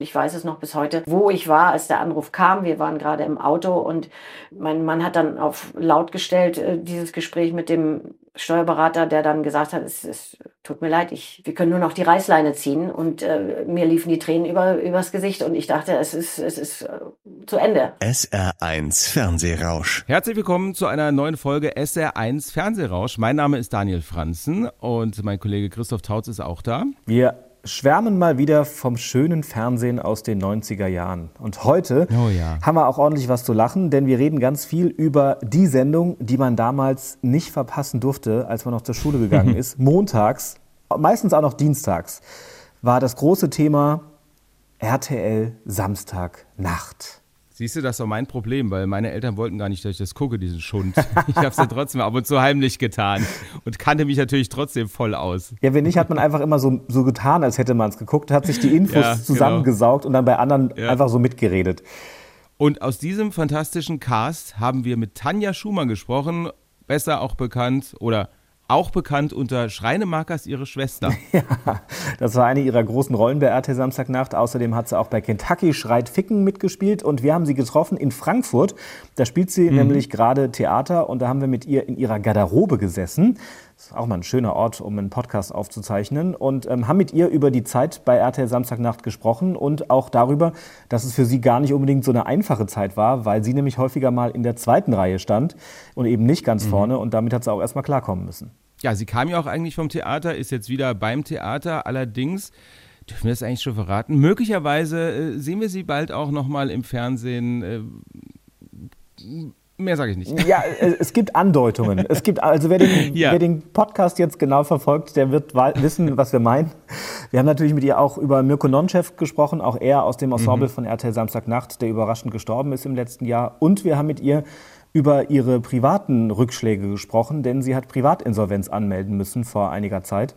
Ich weiß es noch bis heute, wo ich war, als der Anruf kam. Wir waren gerade im Auto und mein Mann hat dann auf laut gestellt, äh, dieses Gespräch mit dem Steuerberater, der dann gesagt hat, es, es tut mir leid, ich, wir können nur noch die Reißleine ziehen. Und äh, mir liefen die Tränen über, übers Gesicht und ich dachte, es ist, es ist äh, zu Ende. SR1 Fernsehrausch. Herzlich willkommen zu einer neuen Folge SR1 Fernsehrausch. Mein Name ist Daniel Franzen und mein Kollege Christoph Tautz ist auch da. Wir schwärmen mal wieder vom schönen Fernsehen aus den 90er Jahren. Und heute Oh ja. haben wir auch ordentlich was zu lachen, denn wir reden ganz viel über die Sendung, die man damals nicht verpassen durfte, als man noch zur Schule gegangen ist. Montags, meistens auch noch dienstags, war das große Thema RTL Samstagnacht. Siehst du, das war mein Problem, weil meine Eltern wollten gar nicht, dass ich das gucke, diesen Schund. Ich habe es ja trotzdem ab und zu heimlich getan und kannte mich natürlich trotzdem voll aus. Ja, wenn nicht, hat man einfach immer so, so getan, als hätte man es geguckt, hat sich die Infos Ja, genau. zusammengesaugt und dann bei anderen Ja. einfach so mitgeredet. Und aus diesem fantastischen Cast haben wir mit Tanja Schumann gesprochen, besser auch bekannt oder auch bekannt unter Schreinemakers ihre Schwester. Ja, das war eine ihrer großen Rollen bei RT Samstagnacht. Außerdem hat sie auch bei Kentucky Schreit Ficken mitgespielt und wir haben sie getroffen in Frankfurt. Da spielt sie nämlich gerade Theater und da haben wir mit ihr in ihrer Garderobe gesessen. Ist auch mal ein schöner Ort, um einen Podcast aufzuzeichnen und ähm, haben mit ihr über die Zeit bei RTL Samstagnacht gesprochen und auch darüber, dass es für sie gar nicht unbedingt so eine einfache Zeit war, weil sie nämlich häufiger mal in der zweiten Reihe stand und eben nicht ganz vorne und damit hat sie auch erstmal klarkommen müssen. Ja, sie kam ja auch eigentlich vom Theater, ist jetzt wieder beim Theater. Allerdings, dürfen wir das eigentlich schon verraten? Möglicherweise äh, sehen wir sie bald auch nochmal im Fernsehen. Äh, mehr sage ich nicht. Ja, äh, es gibt Andeutungen. Es gibt, also wer den, Ja. wer den Podcast jetzt genau verfolgt, der wird wissen, was wir meinen. Wir haben natürlich mit ihr auch über Mirko Nonchev gesprochen, auch er aus dem Ensemble von RTL Samstagnacht, der überraschend gestorben ist im letzten Jahr. Und wir haben mit ihr über ihre privaten Rückschläge gesprochen, denn sie hat Privatinsolvenz anmelden müssen vor einiger Zeit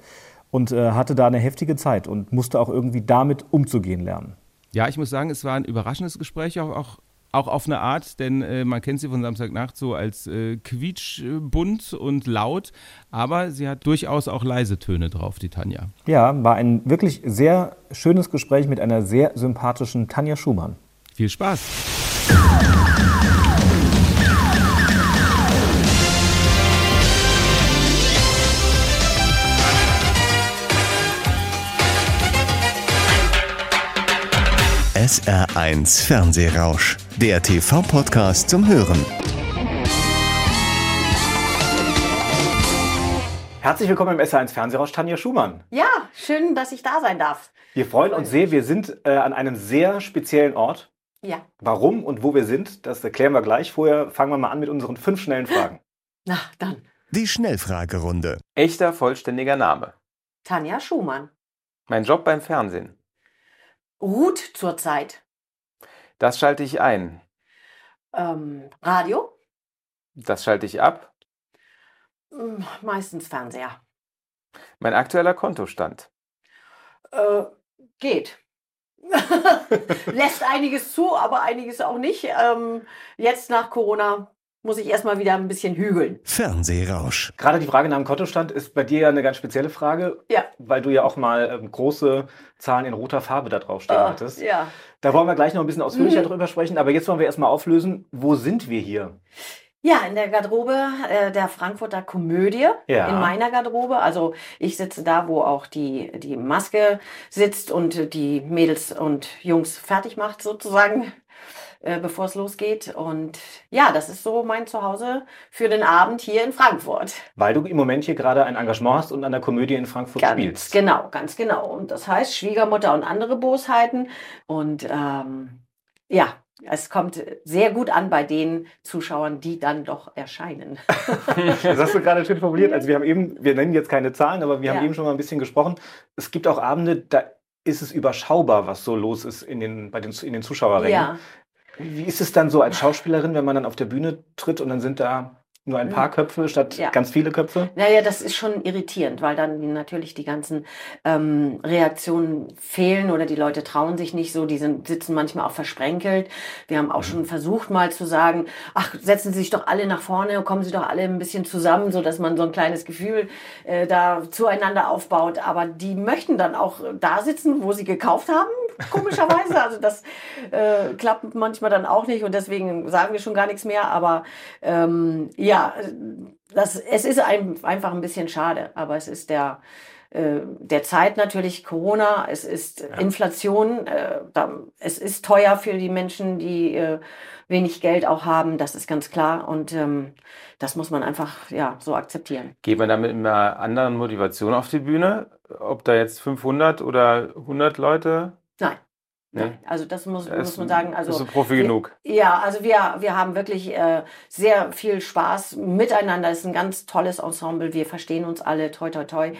und äh, hatte da eine heftige Zeit und musste auch irgendwie damit umzugehen lernen. Ja, ich muss sagen, es war ein überraschendes Gespräch, auch, auch, auch auf eine Art, denn äh, man kennt sie von Samstagnacht so als äh, quietschbunt und laut, aber sie hat durchaus auch leise Töne drauf, die Tanja. Ja, war ein wirklich sehr schönes Gespräch mit einer sehr sympathischen Tanja Schumann. Viel Spaß. SR1 Fernsehrausch. Der TV-Podcast zum Hören. Herzlich willkommen im SR1 Fernsehrausch, Tanja Schumann. Ja, schön, dass ich da sein darf. Wir freuen uns sehr. Wir sind äh, an einem sehr speziellen Ort. Ja, Warum und wo wir sind, das erklären wir gleich. Vorher fangen wir mal an mit unseren fünf schnellen Fragen. na dann. Die Schnellfragerunde. Echter vollständiger Name. Tanja Schumann. Mein Job beim Fernsehen. Ruht zurzeit. Das schalte ich ein. Ähm, Radio? Das schalte ich ab. Hm, Meistens Fernseher. Mein aktueller Kontostand. Äh, geht. Lässt einiges zu, aber einiges auch nicht. Ähm, jetzt nach Corona muss ich erstmal wieder ein bisschen hügeln. Fernsehrausch. Gerade die Frage nach dem Kontostand ist bei dir ja eine ganz spezielle Frage, Ja. weil du ja auch mal ähm, große Zahlen in roter Farbe da draufstehen Äh, hattest. ja. Da wollen wir gleich noch ein bisschen ausführlicher Mhm. drüber sprechen, aber jetzt wollen wir erstmal auflösen, wo sind wir hier? Ja, in der Garderobe äh, der Frankfurter Komödie, Ja. in meiner Garderobe. Also ich sitze da, wo auch die, die Maske sitzt und die Mädels und Jungs fertig macht sozusagen, äh, bevor es losgeht. Und ja, das ist so mein Zuhause für den Abend hier in Frankfurt. Weil du im Moment hier gerade ein Engagement hast und an der Komödie in Frankfurt Ganz spielst. genau, ganz genau. Und das heißt Schwiegermutter und andere Bosheiten. Und ähm, ja, es kommt sehr gut an bei den Zuschauern, die dann doch erscheinen. Das hast du gerade schön formuliert. Also wir haben eben, wir nennen jetzt keine Zahlen, aber wir haben Ja. eben schon mal ein bisschen gesprochen. Es gibt auch Abende, da ist es überschaubar, was so los ist in den, bei den, in den Zuschauerrängen. Ja. Wie ist es dann so als Schauspielerin, wenn man dann auf der Bühne tritt und dann sind da nur ein paar Köpfe statt Ja. ganz viele Köpfe? Naja, das ist schon irritierend, weil dann natürlich die ganzen ähm, Reaktionen fehlen oder die Leute trauen sich nicht so, die sind, sitzen manchmal auch versprenkelt. Wir haben auch schon versucht mal zu sagen, ach, setzen Sie sich doch alle nach vorne, kommen Sie doch alle ein bisschen zusammen, so dass man so ein kleines Gefühl äh, da zueinander aufbaut. Aber die möchten dann auch da sitzen, wo sie gekauft haben, komischerweise. Also das äh, klappt manchmal dann auch nicht und deswegen sagen wir schon gar nichts mehr. Aber ähm, ja, das, es ist ein, einfach ein bisschen schade, aber es ist der äh, der Zeit natürlich Corona, es ist ja. Inflation, äh, da, es ist teuer für die Menschen, die äh, wenig Geld auch haben, das ist ganz klar und ähm, das muss man einfach ja so akzeptieren. Geht man damit mit einer anderen Motivation auf die Bühne, ob da jetzt 500 oder 100 Leute? Nein. Nee. Also das muss, das muss man sagen. Also ist ein Profi wir, genug. Ja, also wir, wir haben wirklich äh, sehr viel Spaß miteinander. Es ist ein ganz tolles Ensemble. Wir verstehen uns alle. Toi, toi, toi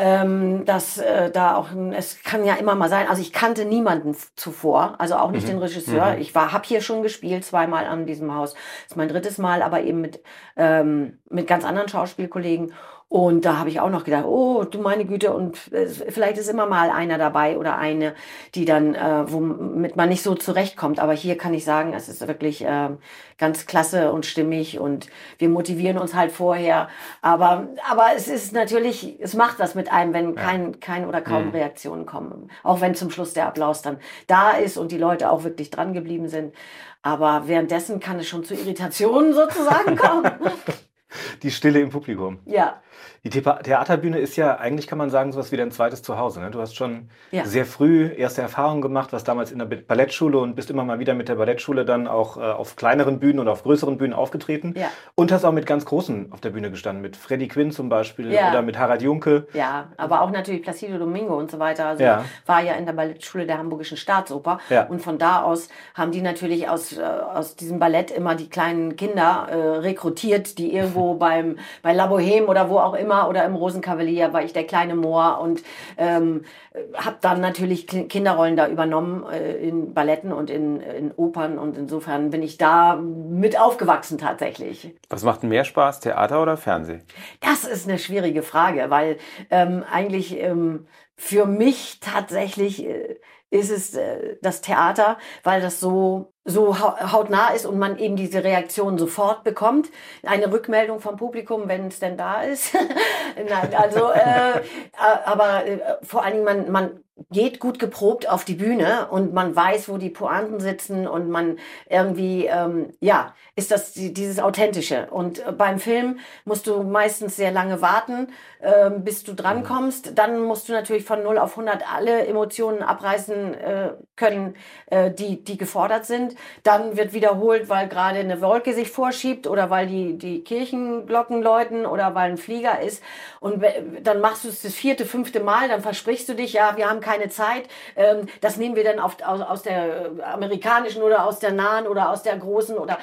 ähm, dass äh, da auch, es kann ja immer mal sein, also ich kannte niemanden zuvor, also auch nicht mhm. den Regisseur. Mhm. Ich war, habe hier schon gespielt, zweimal an diesem Haus. Das ist mein drittes Mal, aber eben mit, ähm, mit ganz anderen Schauspielkollegen. Und da habe ich auch noch gedacht, oh, du meine Güte, und äh, vielleicht ist immer mal einer dabei oder eine, die dann, äh, womit man nicht so zurechtkommt. Aber hier kann ich sagen, es ist wirklich äh, ganz klasse und stimmig und wir motivieren uns halt vorher. Aber, aber es ist natürlich, es macht was mit einem, wenn kein, kein oder kaum mhm. Reaktionen kommen. Auch wenn zum Schluss der Applaus dann da ist und die Leute auch wirklich dran geblieben sind. Aber währenddessen kann es schon zu Irritationen sozusagen kommen. Die Stille im Publikum. Ja. Die Theaterbühne ist ja eigentlich, kann man sagen, sowas wie dein zweites Zuhause. Ne? Du hast schon ja. sehr früh erste Erfahrungen gemacht, was damals in der Ballettschule und bist immer mal wieder mit der Ballettschule dann auch äh, auf kleineren Bühnen oder auf größeren Bühnen aufgetreten. Ja. Und hast auch mit ganz Großen auf der Bühne gestanden, mit Freddie Quinn zum Beispiel ja. oder mit Harald Junke. Ja, aber auch natürlich Placido Domingo und so weiter. Also ja. war ja in der Ballettschule der Hamburgischen Staatsoper. Und von da aus haben die natürlich aus, äh, aus diesem Ballett immer die kleinen Kinder äh, rekrutiert, die irgendwo beim, bei La Boheme oder wo auch immer immer oder im Rosenkavalier war ich der kleine Moor und ähm, habe dann natürlich Kinderrollen da übernommen äh, in Balletten und in, in Opern und insofern bin ich da mit aufgewachsen tatsächlich. Was macht mehr Spaß, Theater oder Fernsehen? Das ist eine schwierige Frage, weil ähm, eigentlich ähm, für mich tatsächlich äh, ist es äh, das Theater, weil das so so hautnah ist und man eben diese Reaktion sofort bekommt. Eine Rückmeldung vom Publikum, wenn es denn da ist. Nein, also, äh, aber äh, vor allen Dingen, man, man geht gut geprobt auf die Bühne und man weiß, wo die Pointen sitzen und man irgendwie, ähm, ja, ist das dieses Authentische. Und äh, beim Film musst du meistens sehr lange warten, äh, bis du drankommst. Dann musst du natürlich von 0 auf 100 alle Emotionen abreißen äh, können, äh, die, die gefordert sind. Dann wird wiederholt, weil gerade eine Wolke sich vorschiebt oder weil die, die Kirchenglocken läuten oder weil ein Flieger ist. Und dann machst du es das vierte, fünfte Mal, dann versprichst du dich, ja, wir haben keine Zeit. Ähm, das nehmen wir dann oft aus, aus der amerikanischen oder aus der nahen oder aus der großen oder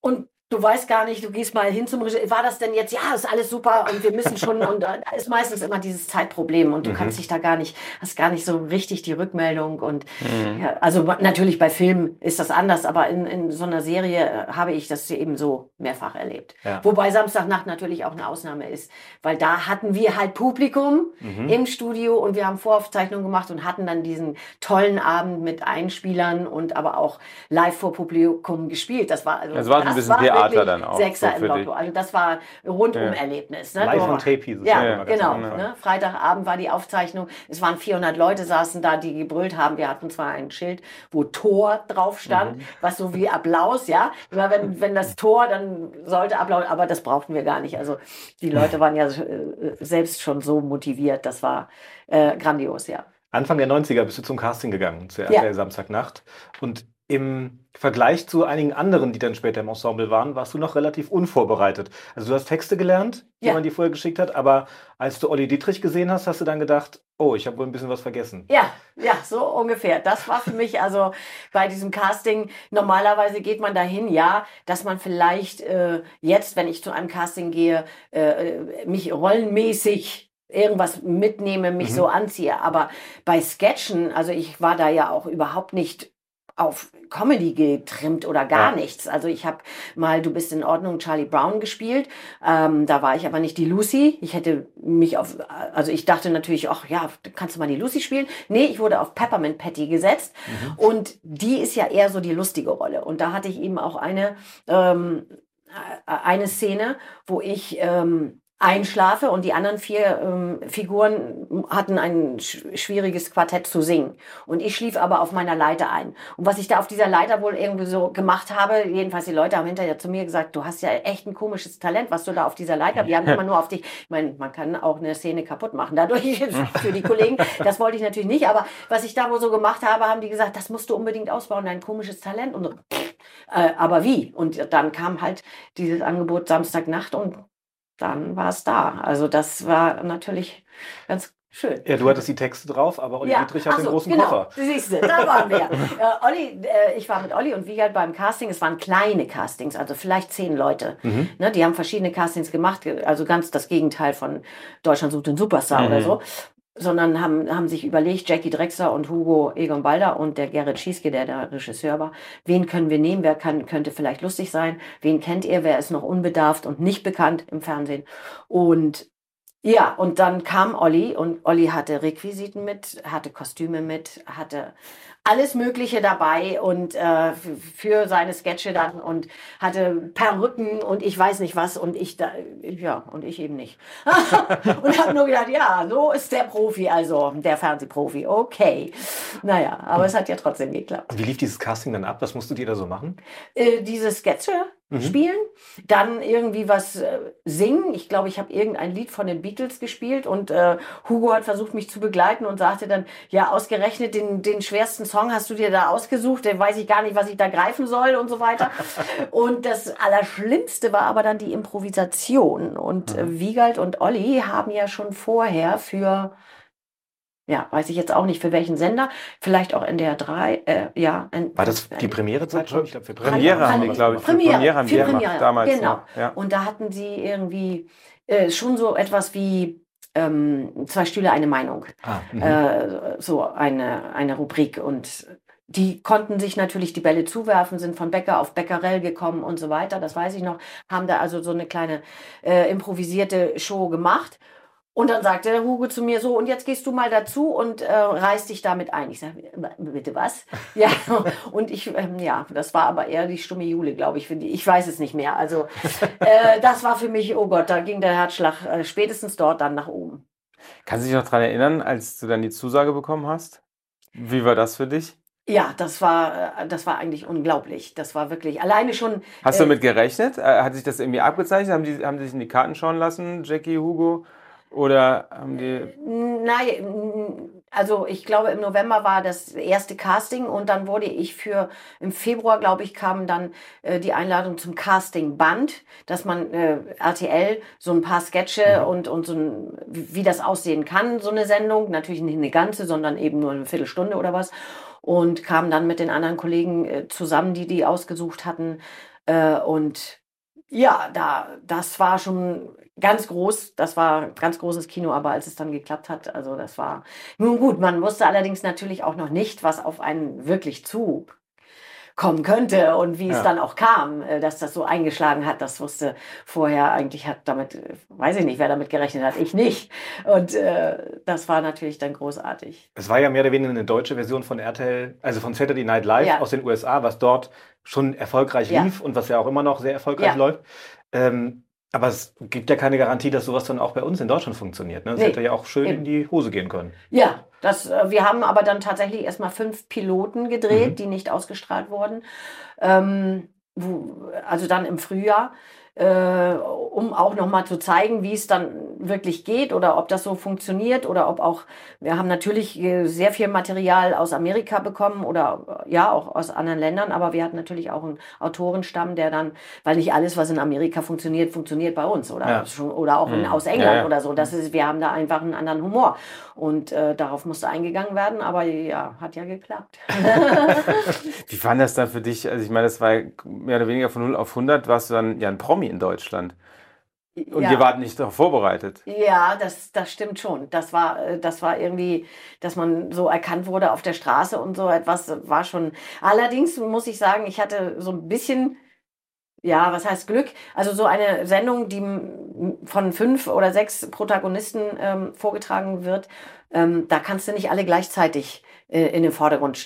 und du weißt gar nicht, du gehst mal hin zum Regisseur, war das denn jetzt, ja, ist alles super und wir müssen schon, und da ist meistens immer dieses Zeitproblem und du mhm. kannst dich da gar nicht, hast gar nicht so richtig die Rückmeldung und mhm. ja, also natürlich bei Filmen ist das anders, aber in, in so einer Serie äh, habe ich das eben so mehrfach erlebt. Ja. Wobei Samstagnacht natürlich auch eine Ausnahme ist, weil da hatten wir halt Publikum mhm. im Studio und wir haben Voraufzeichnungen gemacht und hatten dann diesen tollen Abend mit Einspielern und aber auch live vor Publikum gespielt. Das war also das war ein bisschen war Theater dann auch. Sechser so im Lotto. Also das war ein Rundum-Erlebnis. Ne? Live on Tape hieß es. Ja, ja genau. Ne? Freitagabend war die Aufzeichnung. Es waren 400 Leute saßen da, die gebrüllt haben. Wir hatten zwar ein Schild, wo Tor drauf stand, mhm. was so wie Applaus, ja. Immer wenn, wenn das Tor, dann sollte Applaus, aber das brauchten wir gar nicht. Also die Leute waren ja äh, selbst schon so motiviert. Das war äh, grandios, ja. Anfang der 90er bist du zum Casting gegangen, zur RTL ja. Samstagnacht. Und im Vergleich zu einigen anderen, die dann später im Ensemble waren, warst du noch relativ unvorbereitet. Also du hast Texte gelernt, die ja. man dir vorher geschickt hat, aber als du Olli Dietrich gesehen hast, hast du dann gedacht, oh, ich habe wohl ein bisschen was vergessen. Ja, ja, so ungefähr. Das war für mich also bei diesem Casting, normalerweise geht man dahin, ja, dass man vielleicht äh, jetzt, wenn ich zu einem Casting gehe, äh, mich rollenmäßig irgendwas mitnehme, mich mhm. so anziehe. Aber bei Sketchen, also ich war da ja auch überhaupt nicht auf Comedy getrimmt oder gar ja. nichts. Also ich habe mal Du bist in Ordnung Charlie Brown gespielt. Ähm, da war ich aber nicht die Lucy. Ich hätte mich auf, also ich dachte natürlich, ach ja, kannst du mal die Lucy spielen? Nee, ich wurde auf Peppermint Patty gesetzt. Mhm. Und die ist ja eher so die lustige Rolle. Und da hatte ich eben auch eine, ähm, eine Szene, wo ich ähm, einschlafe und die anderen vier ähm, Figuren hatten ein sch schwieriges Quartett zu singen. Und ich schlief aber auf meiner Leiter ein. Und was ich da auf dieser Leiter wohl irgendwie so gemacht habe, jedenfalls die Leute haben hinterher zu mir gesagt, du hast ja echt ein komisches Talent, was du da auf dieser Leiter, wir haben immer nur auf dich, ich meine, man kann auch eine Szene kaputt machen dadurch für die Kollegen. Das wollte ich natürlich nicht, aber was ich da wohl so gemacht habe, haben die gesagt, das musst du unbedingt ausbauen, dein komisches Talent. Und so, äh, aber wie? Und dann kam halt dieses Angebot Samstagnacht und dann war es da. Also das war natürlich ganz schön. Ja, du hattest die Texte drauf, aber Olli ja. Dietrich hat so, den großen genau. Koffer. Siehst du, da waren wir. äh, Olli, äh, ich war mit Olli und Wiegald beim Casting. Es waren kleine Castings, also vielleicht zehn Leute. Mhm. Ne, die haben verschiedene Castings gemacht, also ganz das Gegenteil von Deutschland sucht den Superstar mhm. oder so sondern haben, haben sich überlegt, Jackie Drexler und Hugo Egon Balder und der Gerrit Schieske, der der Regisseur war, wen können wir nehmen, wer kann, könnte vielleicht lustig sein, wen kennt ihr, wer ist noch unbedarft und nicht bekannt im Fernsehen. Und ja, und dann kam Olli und Olli hatte Requisiten mit, hatte Kostüme mit, hatte alles Mögliche dabei und äh, für seine Sketche dann und hatte Perücken und ich weiß nicht was und ich da, ja, und ich eben nicht. und habe nur gedacht, ja, so ist der Profi, also der Fernsehprofi, okay. Naja, aber es hat ja trotzdem geklappt. Wie lief dieses Casting dann ab? Was musstet ihr da so machen? Äh, diese Sketche mhm. spielen, dann irgendwie was äh, singen. Ich glaube, ich habe irgendein Lied von den Beatles gespielt und äh, Hugo hat versucht, mich zu begleiten und sagte dann, ja, ausgerechnet den, den schwersten Song hast du dir da ausgesucht, den weiß ich gar nicht, was ich da greifen soll und so weiter. und das Allerschlimmste war aber dann die Improvisation. Und äh, mhm. Wiegald und Olli haben ja schon vorher für ja, weiß ich jetzt auch nicht für welchen Sender, vielleicht auch NDR 3, äh, ja. War das die Premierezeit? Ich glaube, für Premiere haben wir, glaube ich. Premiere, Premiere haben wir Premiere, gemacht damals. Genau. Ja. Und da hatten sie irgendwie äh, schon so etwas wie ähm, zwei Stühle, eine Meinung. Ah, äh, so eine, eine Rubrik und die konnten sich natürlich die Bälle zuwerfen, sind von Bäcker auf Bäckerell gekommen und so weiter. Das weiß ich noch. Haben da also so eine kleine äh, improvisierte Show gemacht. Und dann sagte der Hugo zu mir so, und jetzt gehst du mal dazu und äh, reiß dich damit ein. Ich sage, bitte was? ja, und ich, ähm, ja, das war aber eher die stumme Jule, glaube ich. Ich weiß es nicht mehr. Also äh, das war für mich, oh Gott, da ging der Herzschlag äh, spätestens dort dann nach oben. Kannst du dich noch daran erinnern, als du dann die Zusage bekommen hast? Wie war das für dich? Ja, das war, äh, das war eigentlich unglaublich. Das war wirklich alleine schon. Hast du damit gerechnet? Äh, hat sich das irgendwie abgezeichnet? Haben die, haben die sich in die Karten schauen lassen, Jackie, Hugo? Oder haben die. Nein, also ich glaube, im November war das erste Casting und dann wurde ich für, im Februar, glaube ich, kam dann äh, die Einladung zum Casting-Band, dass man äh, RTL so ein paar Sketche mhm. und, und so ein, wie das aussehen kann, so eine Sendung. Natürlich nicht eine ganze, sondern eben nur eine Viertelstunde oder was. Und kam dann mit den anderen Kollegen äh, zusammen, die die ausgesucht hatten. Äh, und ja, da, das war schon ganz groß. Das war ganz großes Kino, aber als es dann geklappt hat, also das war nun gut. Man wusste allerdings natürlich auch noch nicht, was auf einen wirklich zu kommen könnte und wie ja. es dann auch kam, äh, dass das so eingeschlagen hat, das wusste vorher eigentlich hat damit, äh, weiß ich nicht, wer damit gerechnet hat, ich nicht. Und äh, das war natürlich dann großartig. Es war ja mehr oder weniger eine deutsche Version von RTL, also von Saturday Night Live ja. aus den USA, was dort schon erfolgreich ja. lief und was ja auch immer noch sehr erfolgreich läuft. Ähm, aber es gibt ja keine Garantie, dass sowas dann auch bei uns in Deutschland funktioniert. Ne? Das nee, hätte ja auch schön eben. in die Hose gehen können. Ja, das, äh, wir haben aber dann tatsächlich erstmal fünf Piloten gedreht, mhm. die nicht ausgestrahlt wurden. Ähm, also dann im Frühjahr äh, um auch nochmal zu zeigen, wie es dann wirklich geht oder ob das so funktioniert oder ob auch, wir haben natürlich äh, sehr viel Material aus Amerika bekommen oder äh, ja auch aus anderen Ländern, aber wir hatten natürlich auch einen Autorenstamm, der dann, weil nicht alles, was in Amerika funktioniert, funktioniert bei uns oder, ja. schon, oder auch in, mhm. aus England ja, ja. oder so. Das ist, wir haben da einfach einen anderen Humor und äh, darauf musste eingegangen werden, aber ja, hat ja geklappt. wie war das dann für dich? Also ich meine, das war mehr oder weniger von 0 auf 100, warst du dann ja ein Promi in Deutschland. Und ja. ihr wart nicht darauf vorbereitet. Ja, das, das stimmt schon. Das war, äh, das war irgendwie, dass man so erkannt wurde auf der Straße und so etwas war schon. Allerdings muss ich sagen, ich hatte so ein bisschen, ja, was heißt Glück? Also so eine Sendung, die von fünf oder sechs Protagonisten ähm, vorgetragen wird, ähm, da kannst du nicht alle gleichzeitig äh, in den Vordergrund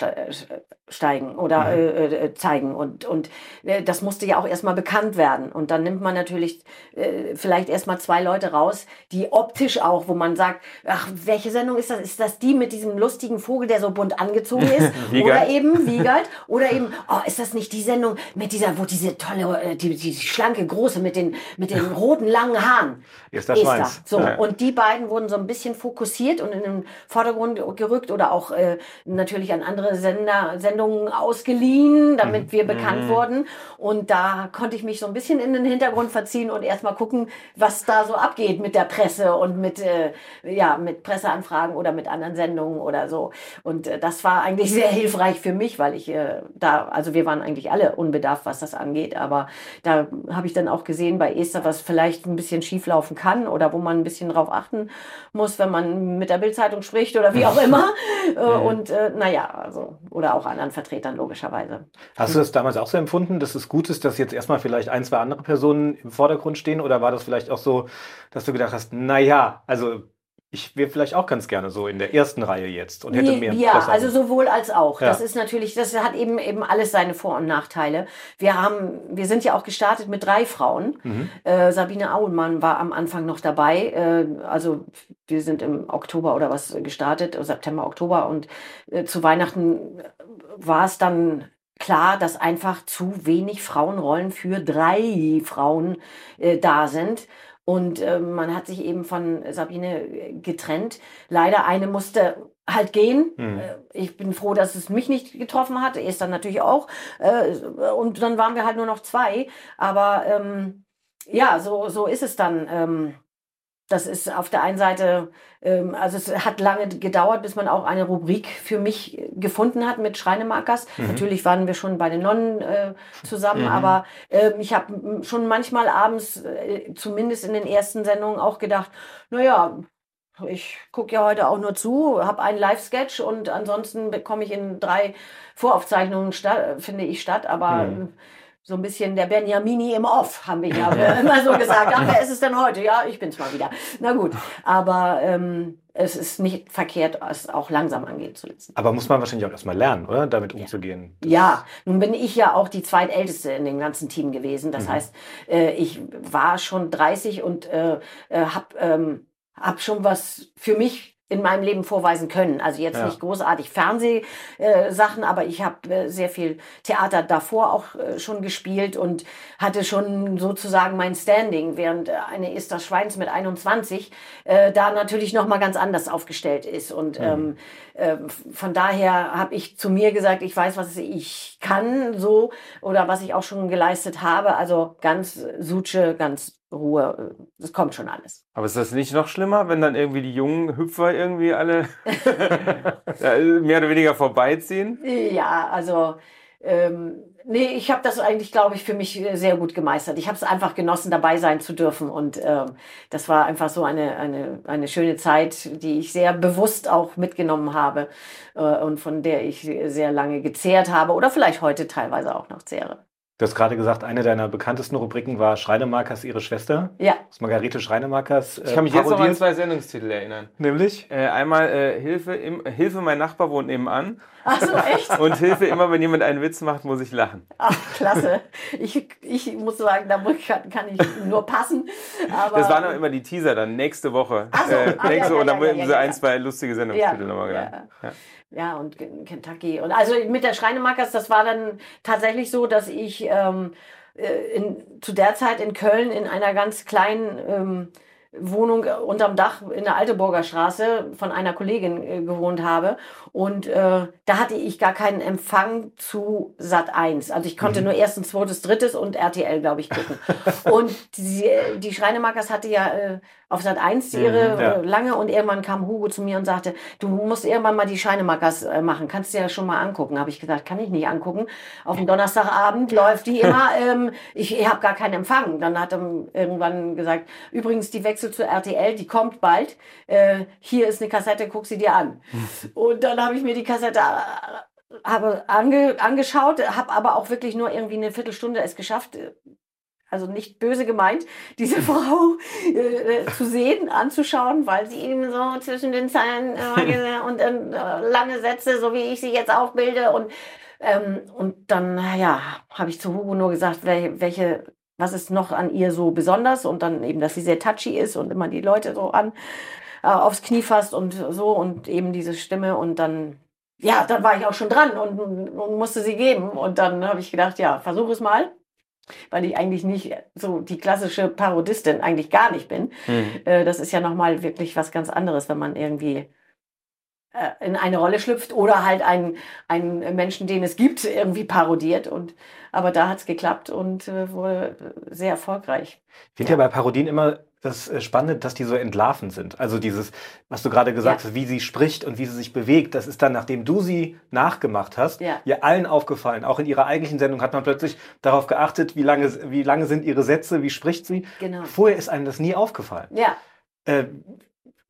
steigen oder mhm. äh, äh, zeigen. Und, und äh, das musste ja auch erstmal bekannt werden. Und dann nimmt man natürlich äh, vielleicht erstmal zwei Leute raus, die optisch auch, wo man sagt, ach, welche Sendung ist das? Ist das die mit diesem lustigen Vogel, der so bunt angezogen ist? oder eben Wiegald? Oder eben, oh, ist das nicht die Sendung mit dieser, wo diese tolle, äh, die, die schlanke, große mit den, mit den roten, langen Haaren? Ist das Esther. So, ja. und die beiden wurden so ein bisschen fokussiert und in den Vordergrund gerückt oder auch äh, natürlich an andere Sender, Sendungen ausgeliehen, damit mhm. wir bekannt mhm. wurden. Und da konnte ich mich so ein bisschen in den Hintergrund verziehen und erstmal gucken, was da so abgeht mit der Presse und mit, äh, ja, mit Presseanfragen oder mit anderen Sendungen oder so. Und äh, das war eigentlich sehr hilfreich für mich, weil ich äh, da, also wir waren eigentlich alle unbedarft, was das angeht. Aber da habe ich dann auch gesehen bei Esther, was vielleicht ein bisschen schieflaufen kann oder wo man ein bisschen drauf achten muss, wenn man mit der Bildzeitung spricht oder wie auch immer. Äh, und äh, naja, also, oder auch anderen Vertretern logischerweise. Hast du das damals auch so empfunden, dass es gut ist, dass jetzt erstmal vielleicht ein, zwei andere Personen im Vordergrund stehen? Oder war das vielleicht auch so, dass du gedacht hast, naja, also ich wäre vielleicht auch ganz gerne so in der ersten Reihe jetzt und hätte nee, mehr. Ja, also sowohl als auch. Ja. Das ist natürlich, das hat eben eben alles seine Vor- und Nachteile. Wir haben, wir sind ja auch gestartet mit drei Frauen. Mhm. Äh, Sabine Auenmann war am Anfang noch dabei. Äh, also wir sind im Oktober oder was gestartet, September, Oktober und äh, zu Weihnachten war es dann klar, dass einfach zu wenig Frauenrollen für drei Frauen äh, da sind. Und äh, man hat sich eben von Sabine äh, getrennt. Leider eine musste halt gehen. Mhm. Ich bin froh, dass es mich nicht getroffen hat. Er ist dann natürlich auch. Äh, und dann waren wir halt nur noch zwei. Aber ähm, ja, so, so ist es dann. Ähm, das ist auf der einen Seite, ähm, also es hat lange gedauert, bis man auch eine Rubrik für mich gefunden hat mit Schreinemarkers. Mhm. Natürlich waren wir schon bei den Nonnen äh, zusammen, mhm. aber äh, ich habe schon manchmal abends, äh, zumindest in den ersten Sendungen, auch gedacht, naja, ich gucke ja heute auch nur zu, habe einen Live-Sketch und ansonsten bekomme ich in drei Voraufzeichnungen, statt, finde ich, statt, aber mhm so ein bisschen der Benjamini im Off, haben wir ja immer so gesagt. Ach, wer ist es denn heute? Ja, ich bin's mal wieder. Na gut, aber ähm, es ist nicht verkehrt, es auch langsam angehen zu lassen. Aber muss man wahrscheinlich auch erstmal lernen, oder? Damit umzugehen. Ja. ja, nun bin ich ja auch die zweitälteste in dem ganzen Team gewesen. Das mhm. heißt, äh, ich war schon 30 und äh, äh, habe ähm, hab schon was für mich in meinem Leben vorweisen können. Also jetzt ja. nicht großartig Fernsehsachen, äh, aber ich habe äh, sehr viel Theater davor auch äh, schon gespielt und hatte schon sozusagen mein Standing, während äh, eine Esther Schweins mit 21 äh, da natürlich noch mal ganz anders aufgestellt ist. Und mhm. ähm, äh, von daher habe ich zu mir gesagt, ich weiß, was ich kann, so oder was ich auch schon geleistet habe. Also ganz Suche, ganz Ruhe, das kommt schon alles. Aber ist das nicht noch schlimmer, wenn dann irgendwie die jungen Hüpfer irgendwie alle mehr oder weniger vorbeiziehen? Ja, also ähm, nee, ich habe das eigentlich, glaube ich, für mich sehr gut gemeistert. Ich habe es einfach genossen, dabei sein zu dürfen und ähm, das war einfach so eine, eine, eine schöne Zeit, die ich sehr bewusst auch mitgenommen habe äh, und von der ich sehr lange gezehrt habe oder vielleicht heute teilweise auch noch zehre. Du hast gerade gesagt, eine deiner bekanntesten Rubriken war Schreinemarkers, ihre Schwester. Ja. Das Margarete Schreinemarkers. Äh, ich kann mich parodiert. jetzt noch an zwei Sendungstitel erinnern. Nämlich? Äh, einmal äh, Hilfe, im, Hilfe, mein Nachbar wohnt nebenan. Ach so, echt? Und Hilfe, immer wenn jemand einen Witz macht, muss ich lachen. Ach, klasse. Ich, ich muss sagen, da kann, kann ich nur passen. Aber das waren auch immer die Teaser dann, nächste Woche. Ach so, äh, ah, nächste ja, Woche, ja, und dann ja, ja, sie ein, zwei lustige Sendungstitel nochmal genannt. Ja. Und Kentucky. Und also mit der Schreinemarkers, das war dann tatsächlich so, dass ich ähm, äh, in, zu der Zeit in Köln in einer ganz kleinen ähm, Wohnung unterm Dach in der Alteburger Straße von einer Kollegin äh, gewohnt habe. Und äh, da hatte ich gar keinen Empfang zu Sat 1. Also ich konnte mhm. nur erstens, zweites, drittes und RTL, glaube ich, gucken. und die, die Schreinemarkers hatte ja äh, auf Sat 1 ihre mhm, ja. Äh, lange und irgendwann kam Hugo zu mir und sagte, du musst irgendwann mal die Scheinemakers äh, machen, kannst du ja schon mal angucken. Habe ich gesagt, kann ich nicht angucken. Auf dem Donnerstagabend läuft die immer, ähm, ich, habe gar keinen Empfang. Dann hat er irgendwann gesagt, übrigens die Wechsel zu RTL, die kommt bald. Äh, hier ist eine Kassette, guck sie dir an. und dann habe ich mir die Kassette äh, habe ange, angeschaut, habe aber auch wirklich nur irgendwie eine Viertelstunde es geschafft, also nicht böse gemeint, diese Frau äh, zu sehen, anzuschauen, weil sie eben so zwischen den Zeilen äh, und äh, lange Sätze, so wie ich sie jetzt auch bilde und Ähm, und dann, ja, habe ich zu Hugo nur gesagt, welche, welche, was ist noch an ihr so besonders? Und dann eben, dass sie sehr touchy ist und immer die Leute so an äh, aufs Knie fasst und so und eben diese Stimme. Und dann ja, dann war ich auch schon dran und, und musste sie geben. Und dann habe ich gedacht, ja, versuche es mal weil ich eigentlich nicht so die klassische Parodistin eigentlich gar nicht bin. Mhm. Äh, das ist ja nochmal wirklich was ganz anderes, wenn man irgendwie äh, in eine Rolle schlüpft oder halt einen, einen Menschen, den es gibt, irgendwie parodiert. Und, aber da hat es geklappt und äh, wurde sehr erfolgreich. Ich finde ja. ja bei Parodien immer das Spannende, dass die so entlarvend sind. Also dieses, was du gerade gesagt ja. hast, wie sie spricht und wie sie sich bewegt, das ist dann, nachdem du sie nachgemacht hast, ja. ihr allen aufgefallen. Auch in ihrer eigentlichen Sendung hat man plötzlich darauf geachtet, wie lange, wie lange sind ihre Sätze, wie spricht sie. Genau. Vorher ist einem das nie aufgefallen. Ja. Äh,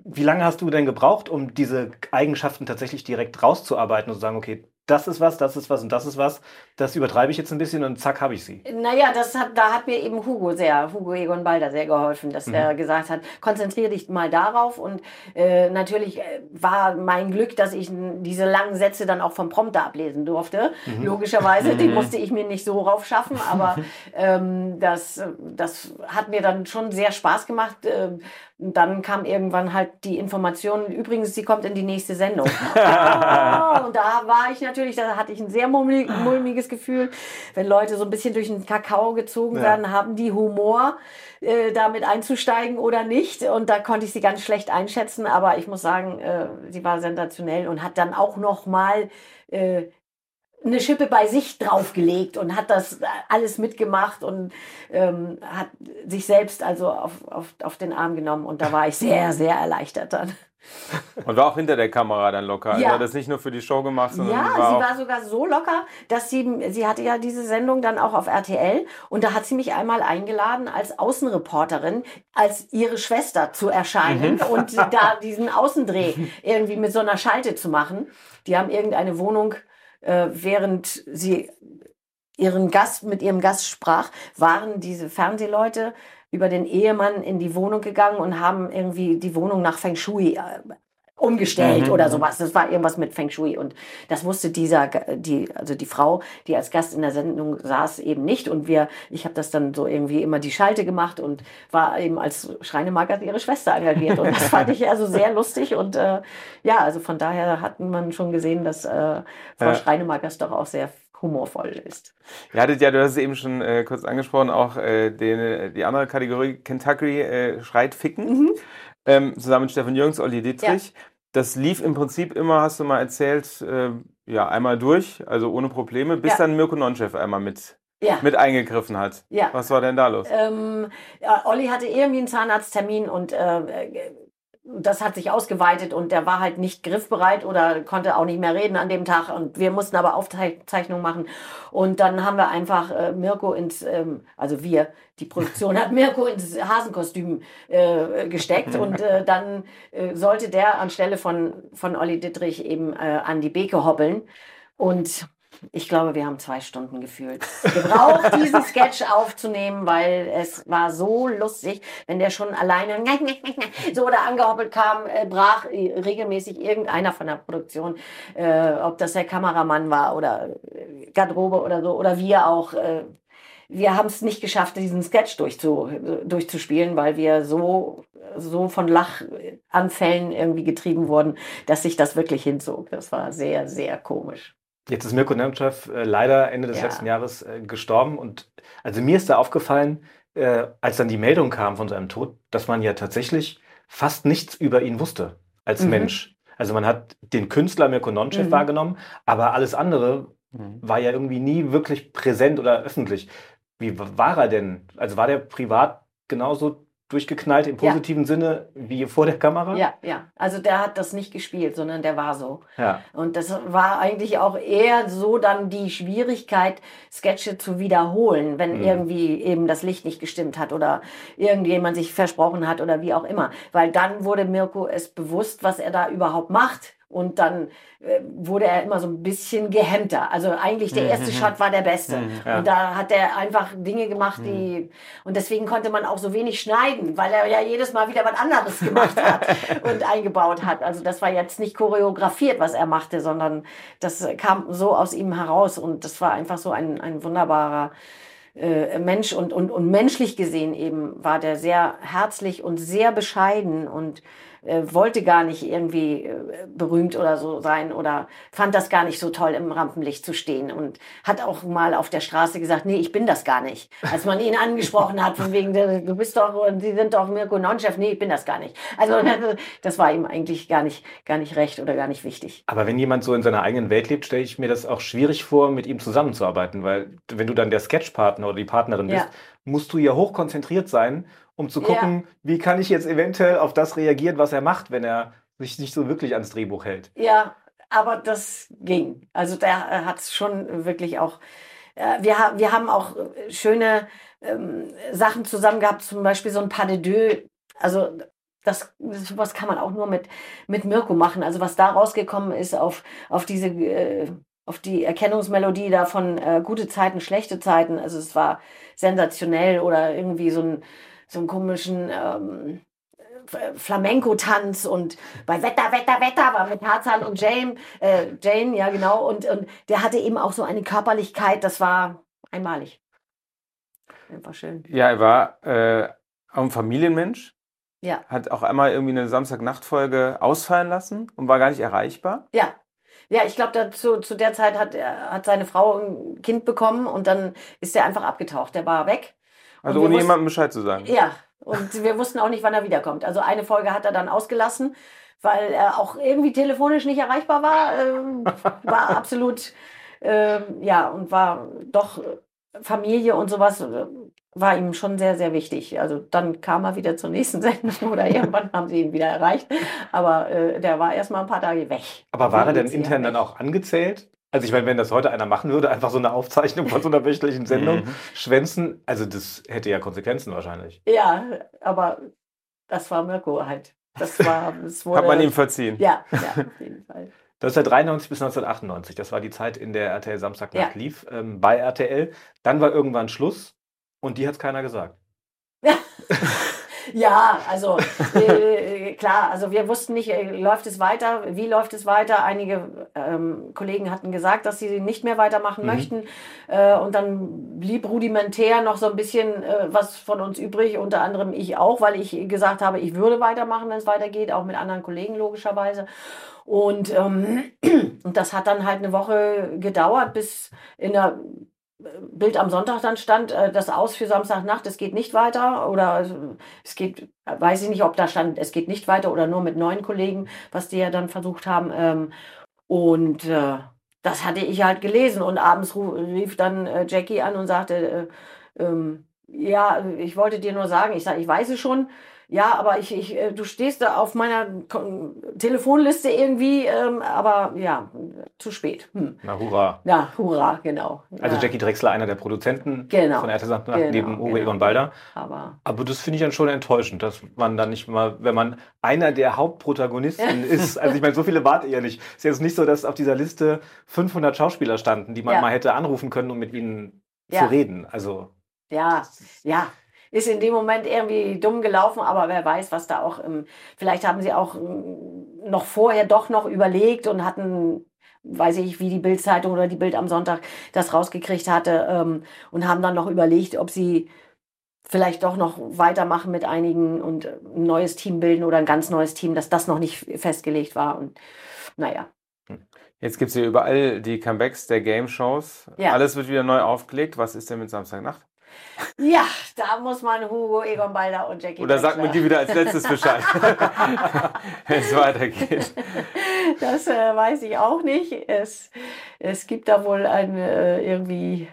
wie lange hast du denn gebraucht, um diese Eigenschaften tatsächlich direkt rauszuarbeiten und zu sagen, okay, das ist was, das ist was und das ist was. Das übertreibe ich jetzt ein bisschen und zack, habe ich sie. Naja, das hat, da hat mir eben Hugo sehr, Hugo Egon Balder sehr geholfen, dass mhm. er gesagt hat, konzentriere dich mal darauf. Und äh, natürlich äh, war mein Glück, dass ich diese langen Sätze dann auch vom Prompter ablesen durfte. Mhm. Logischerweise, den musste ich mir nicht so raufschaffen, aber ähm, das, das hat mir dann schon sehr Spaß gemacht. Äh, dann kam irgendwann halt die Information, übrigens, sie kommt in die nächste Sendung. und da war ich natürlich, da hatte ich ein sehr mulmiges Gefühl, wenn Leute so ein bisschen durch den Kakao gezogen ja. werden, haben die Humor, äh, damit einzusteigen oder nicht. Und da konnte ich sie ganz schlecht einschätzen, aber ich muss sagen, äh, sie war sensationell und hat dann auch noch mal äh, eine Schippe bei sich draufgelegt und hat das alles mitgemacht und ähm, hat sich selbst also auf, auf, auf den Arm genommen und da war ich sehr, sehr erleichtert dann. Und war auch hinter der Kamera dann locker. Ja. Also hat das nicht nur für die Show gemacht, sondern ja, war sie war sogar so locker, dass sie, sie hatte ja diese Sendung dann auch auf RTL und da hat sie mich einmal eingeladen als Außenreporterin, als ihre Schwester zu erscheinen mhm. und da diesen Außendreh irgendwie mit so einer Schalte zu machen. Die haben irgendeine Wohnung äh, während sie ihren Gast mit ihrem Gast sprach, waren diese Fernsehleute über den Ehemann in die Wohnung gegangen und haben irgendwie die Wohnung nach Feng Shui äh, umgestellt mhm. oder mhm. sowas. Das war irgendwas mit Feng Shui und das wusste dieser, die, also die Frau, die als Gast in der Sendung saß, eben nicht und wir, ich habe das dann so irgendwie immer die Schalte gemacht und war eben als Schreinemarker ihre Schwester engagiert und das fand ich also sehr lustig und äh, ja, also von daher hat man schon gesehen, dass äh, Frau ja. Schreinemarkers doch auch sehr humorvoll ist. Ihr hattet ja, du hast es eben schon äh, kurz angesprochen, auch äh, den, die andere Kategorie Kentucky äh, schreit Ficken. Mhm ähm, zusammen mit Stefan Jürgens, Olli Dietrich. Ja. Das lief im Prinzip immer, hast du mal erzählt, äh, ja, einmal durch, also ohne Probleme, bis ja. dann Mirko Nonchef einmal mit ja. mit eingegriffen hat. Ja. Was war denn da los? Ähm, ja, Olli hatte irgendwie einen Zahnarzttermin und äh, das hat sich ausgeweitet und der war halt nicht griffbereit oder konnte auch nicht mehr reden an dem Tag. Und wir mussten aber Aufzeichnungen machen. Und dann haben wir einfach äh, Mirko ins, ähm, also wir, die Produktion hat Mirko ins Hasenkostüm äh, gesteckt. Und äh, dann äh, sollte der anstelle von, von Olli Dittrich eben äh, an die Beke hoppeln. Und ich glaube, wir haben zwei Stunden gefühlt gebraucht, diesen Sketch aufzunehmen, weil es war so lustig, wenn der schon alleine so da angehoppelt kam, äh, brach regelmäßig irgendeiner von der Produktion, äh, ob das der Kameramann war oder äh, Garderobe oder so, oder wir auch. Äh, wir haben es nicht geschafft, diesen Sketch durchzu, durchzuspielen, weil wir so, so von Lachanfällen irgendwie getrieben wurden, dass sich das wirklich hinzog. Das war sehr, sehr komisch. Jetzt ist Mirko Nemchev äh, leider Ende des ja. letzten Jahres äh, gestorben. Und also mir ist da aufgefallen, äh, als dann die Meldung kam von seinem Tod, dass man ja tatsächlich fast nichts über ihn wusste als mhm. Mensch. Also man hat den Künstler Mirko Nonchev mhm. wahrgenommen, aber alles andere mhm. war ja irgendwie nie wirklich präsent oder öffentlich. Wie war er denn? Also war der privat genauso durchgeknallt im positiven ja. Sinne wie vor der Kamera? Ja, ja. Also der hat das nicht gespielt, sondern der war so. Ja. Und das war eigentlich auch eher so dann die Schwierigkeit, Sketche zu wiederholen, wenn mhm. irgendwie eben das Licht nicht gestimmt hat oder irgendjemand sich versprochen hat oder wie auch immer. Weil dann wurde Mirko es bewusst, was er da überhaupt macht Und dann äh, wurde er immer so ein bisschen gehemmter. Also eigentlich der erste Shot war der beste. ja. Und da hat er einfach Dinge gemacht, die. Und deswegen konnte man auch so wenig schneiden, weil er ja jedes Mal wieder was anderes gemacht hat und eingebaut hat. Also das war jetzt nicht choreografiert, was er machte, sondern das kam so aus ihm heraus. Und das war einfach so ein, ein wunderbarer äh, Mensch und, und, und menschlich gesehen eben war der sehr herzlich und sehr bescheiden und äh, wollte gar nicht irgendwie äh, berühmt oder so sein oder fand das gar nicht so toll, im Rampenlicht zu stehen und hat auch mal auf der Straße gesagt, nee, ich bin das gar nicht. Als man ihn angesprochen hat, von wegen, du bist doch, Sie sind doch Mirko Nonchef, nee, ich bin das gar nicht. Also das war ihm eigentlich gar nicht, gar nicht recht oder gar nicht wichtig. Aber wenn jemand so in seiner eigenen Welt lebt, stelle ich mir das auch schwierig vor, mit ihm zusammenzuarbeiten, weil wenn du dann der Sketchpartner oder die Partnerin Ja. bist, musst du ja hochkonzentriert sein, um zu gucken, wie kann ich jetzt eventuell auf das reagieren, was er macht, wenn er sich nicht so wirklich ans Drehbuch hält. Ja, aber das ging. Also der hat es schon wirklich auch. Äh, wir, wir haben auch äh, schöne ähm, Sachen zusammen gehabt, zum Beispiel so ein Pas de deux. Also das, sowas kann man auch nur mit, mit Mirko machen. Also was da rausgekommen ist auf, auf diese äh, auf die Erkennungsmelodie da von äh, gute Zeiten, schlechte Zeiten. Also es war sensationell oder irgendwie so ein so einen komischen ähm, F- Flamenco-Tanz und bei Wetter, Wetter, Wetter war mit Tarzan und Jane, äh, Jane, ja genau, und, und der hatte eben auch so eine Körperlichkeit, das war einmalig. Einfach schön. Ja, er war äh, auch ein Familienmensch. Ja. Hat auch einmal irgendwie eine Samstagnachtfolge ausfallen lassen und war gar nicht erreichbar. Ja. Ja, ich glaube, zu, zu der Zeit hat, er- hat seine Frau ein Kind bekommen und dann ist er einfach abgetaucht. Der war weg. Also ohne wussten- jemandem Bescheid zu sagen. Ja, und wir wussten auch nicht, wann er wiederkommt. Also eine Folge hat er dann ausgelassen, weil er auch irgendwie telefonisch nicht erreichbar war. Ähm, war absolut, ähm, ja, und war doch äh, Familie und sowas äh, war ihm schon sehr, sehr wichtig. Also dann kam er wieder zur nächsten Sendung oder irgendwann haben sie ihn wieder erreicht. Aber äh, der war erst mal ein paar Tage weg. Aber war er denn intern dann auch angezählt? Also ich meine, wenn das heute einer machen würde, einfach so eine Aufzeichnung von so einer wöchentlichen Sendung Mhm. schwänzen, also das hätte ja Konsequenzen wahrscheinlich. Ja, aber das war Mirko halt. Das war, es wurde, Hat man ihm verziehen. Ja, ja, auf jeden Fall. 1993 bis 1998, das war die Zeit, in der RTL Samstagnacht Ja. lief, ähm, bei RTL. Dann war irgendwann Schluss und die hat es keiner gesagt. Ja, also äh, klar, also wir wussten nicht, äh, läuft es weiter, wie läuft es weiter. Einige ähm, Kollegen hatten gesagt, dass sie nicht mehr weitermachen Mhm. möchten. Äh, und dann blieb rudimentär noch so ein bisschen äh, was von uns übrig, unter anderem ich auch, weil ich gesagt habe, ich würde weitermachen, wenn es weitergeht, auch mit anderen Kollegen logischerweise. Und, ähm, und das hat dann halt eine Woche gedauert, bis in der Bild am Sonntag dann stand, äh, das aus für Samstagnacht, es geht nicht weiter oder äh, es geht, weiß ich nicht, ob da stand, es geht nicht weiter oder nur mit neuen Kollegen, was die ja dann versucht haben. Ähm, und äh, das hatte ich halt gelesen und abends rief dann äh, Jackie an und sagte, äh, ähm, ja, ich wollte dir nur sagen, ich sage, ich weiß es schon, ja, aber ich, ich, äh, du stehst da auf meiner Telefonliste irgendwie, ähm, aber ja, zu spät. Hm. Na hurra. Ja, hurra, genau. Also ja. Jackie Drexler, einer der Produzenten Genau. von RTL Genau, neben Uwe genau. Egon Balder. Aber Aber das finde ich dann schon enttäuschend, dass man dann nicht mal, wenn man einer der Hauptprotagonisten ist, also ich meine, so viele wart ihr nicht. Ist jetzt nicht so, dass auf dieser Liste 500 Schauspieler standen, die man Ja. mal hätte anrufen können, um mit ihnen Ja. zu reden. Also ja, ja, ist in dem Moment irgendwie dumm gelaufen, aber wer weiß, was da auch, ähm, vielleicht haben sie auch ähm, noch vorher doch noch überlegt und hatten, weiß ich, wie die Bildzeitung oder die Bild am Sonntag das rausgekriegt hatte ähm, und haben dann noch überlegt, ob sie vielleicht doch noch weitermachen mit einigen und ein neues Team bilden oder ein ganz neues Team, dass das noch nicht festgelegt war und naja. Jetzt gibt es hier überall die Comebacks der Game-Shows. Ja. Alles wird wieder neu aufgelegt. Was ist denn mit Samstagnacht? Ja, da muss man Hugo, Egon Balder und Jackie Oder sagt man dir wieder als letztes Bescheid, wenn es weitergeht? Das äh, weiß ich auch nicht. Es, es gibt da wohl eine äh, irgendwie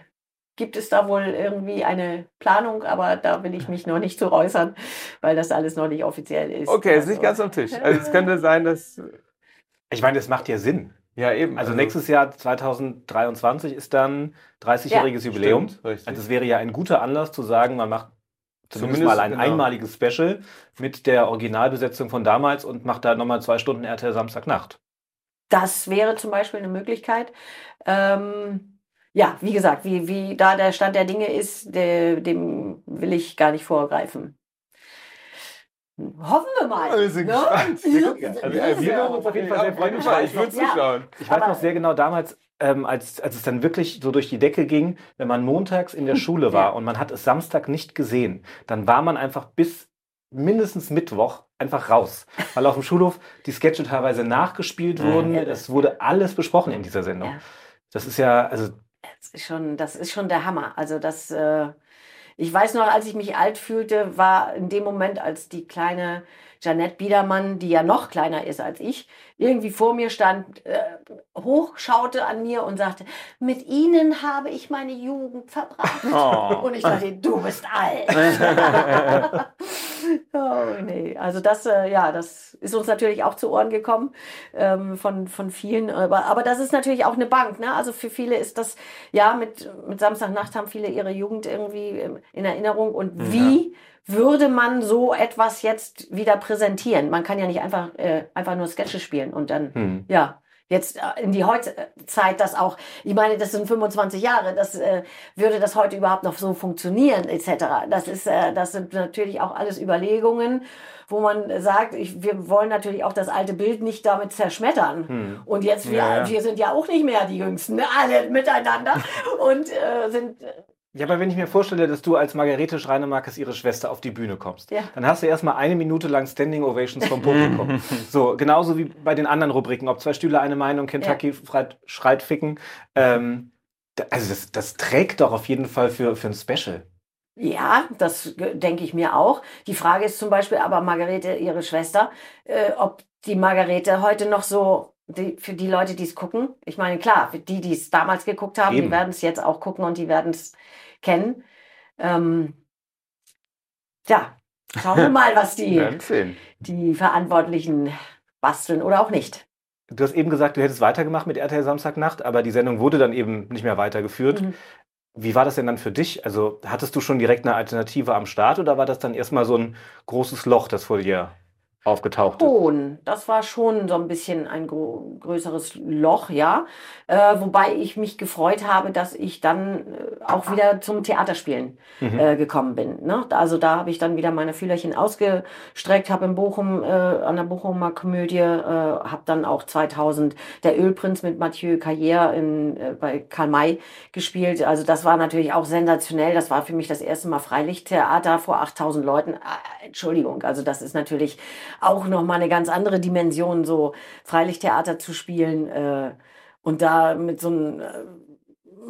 gibt es da wohl irgendwie eine Planung, aber da will ich mich noch nicht zu äußern, weil das alles noch nicht offiziell ist. Okay, ist nicht ganz Also, am Tisch. Also es könnte sein, dass ich meine, das macht ja Sinn. Ja eben. Also nächstes Jahr 2023 ist dann 30-jähriges Jubiläum. Stimmt. Also es wäre ja ein guter Anlass zu sagen, man macht zumindest, Zumindest, mal ein genau. einmaliges Special mit der Originalbesetzung von damals und macht da nochmal zwei Stunden RTL Samstagnacht. das wäre zum Beispiel eine Möglichkeit. Ähm, ja, wie gesagt, wie, wie da der Stand der Dinge ist, der, dem will ich gar nicht vorgreifen. Hoffen wir mal. Wir sind ne? gespannt. Also, wir würden uns auf jeden Fall sehr freuen. Ich würde Ja. zuschauen. Ich weiß noch sehr genau damals, ähm, als, als es dann wirklich so durch die Decke ging, wenn man montags in der Schule war Ja. und man hat es Samstag nicht gesehen, dann war man einfach bis mindestens Mittwoch einfach raus. Weil auf dem Schulhof die Sketche teilweise nachgespielt wurden. Es wurde alles besprochen in dieser Sendung. Ja. Das ist ja, also Das ist schon, das ist schon der Hammer. Also das, äh, ich weiß noch, als ich mich alt fühlte, war in dem Moment, als die kleine Janette Biedermann, die ja noch kleiner ist als ich, irgendwie vor mir stand, äh, hochschaute an mir und sagte, mit Ihnen habe ich meine Jugend verbracht. Oh. Und ich dachte, du bist alt. oh, nee. Also das, äh, ja, das ist uns natürlich auch zu Ohren gekommen ähm, von, von vielen. Aber, aber das ist natürlich auch eine Bank. Ne? Also für viele ist das, ja, mit, mit Samstagnacht haben viele ihre Jugend irgendwie in Erinnerung. Und wie würde man so etwas jetzt wieder präsentieren? Man kann ja nicht einfach, äh, einfach nur Sketche spielen und dann, hm. ja. Jetzt äh, in die Heutzeit das auch, ich meine, das sind 25 Jahre, das äh, würde das heute überhaupt noch so funktionieren, etc. Das ist, äh, das sind natürlich auch alles Überlegungen, wo man sagt, ich, wir wollen natürlich auch das alte Bild nicht damit zerschmettern. Hm. Und jetzt, wir, Ja, ja. wir sind ja auch nicht mehr die Jüngsten, ne? alle miteinander und äh, sind, äh, Ja, aber wenn ich mir vorstelle, dass du als Margarete Schreinemarkes ihre Schwester auf die Bühne kommst, Ja. dann hast du erstmal eine Minute lang Standing Ovations vom Publikum. so, genauso wie bei den anderen Rubriken, ob zwei Stühle, eine Meinung, Kentucky schreit, schreit ficken. Ähm, also das, das trägt doch auf jeden Fall für, für ein Special. Ja, das denke ich mir auch. Die Frage ist zum Beispiel aber Margarete, ihre Schwester, äh, ob die Margarete heute noch so, die, für die Leute, die es gucken, ich meine, klar, für die, die es damals geguckt haben, Eben. die werden es jetzt auch gucken und die werden es kennen. Ähm, ja, schauen wir mal, was die, die Verantwortlichen basteln oder auch nicht. Du hast eben gesagt, du hättest weitergemacht mit RTL Samstagnacht, aber die Sendung wurde dann eben nicht mehr weitergeführt. Mhm. Wie war das denn dann für dich? Also hattest du schon direkt eine Alternative am Start oder war das dann erstmal so ein großes Loch, das vor dir aufgetaucht ist? Schon, das war schon so ein bisschen ein größeres Loch, ja. Äh, wobei ich mich gefreut habe, dass ich dann äh, auch wieder zum Theaterspielen Mhm. äh, gekommen bin. Ne? Also da habe ich dann wieder meine Fühlerchen ausgestreckt, habe in Bochum äh, an der Bochumer Komödie, äh, habe dann auch 2000 der Ölprinz mit Mathieu Carrière in, bei Karl May gespielt. Also das war natürlich auch sensationell. Das war für mich das erste Mal Freilichttheater vor 8000 Leuten. Ah, Entschuldigung, also das ist natürlich auch nochmal eine ganz andere Dimension, so Freilichttheater zu spielen äh, und da mit so einem äh,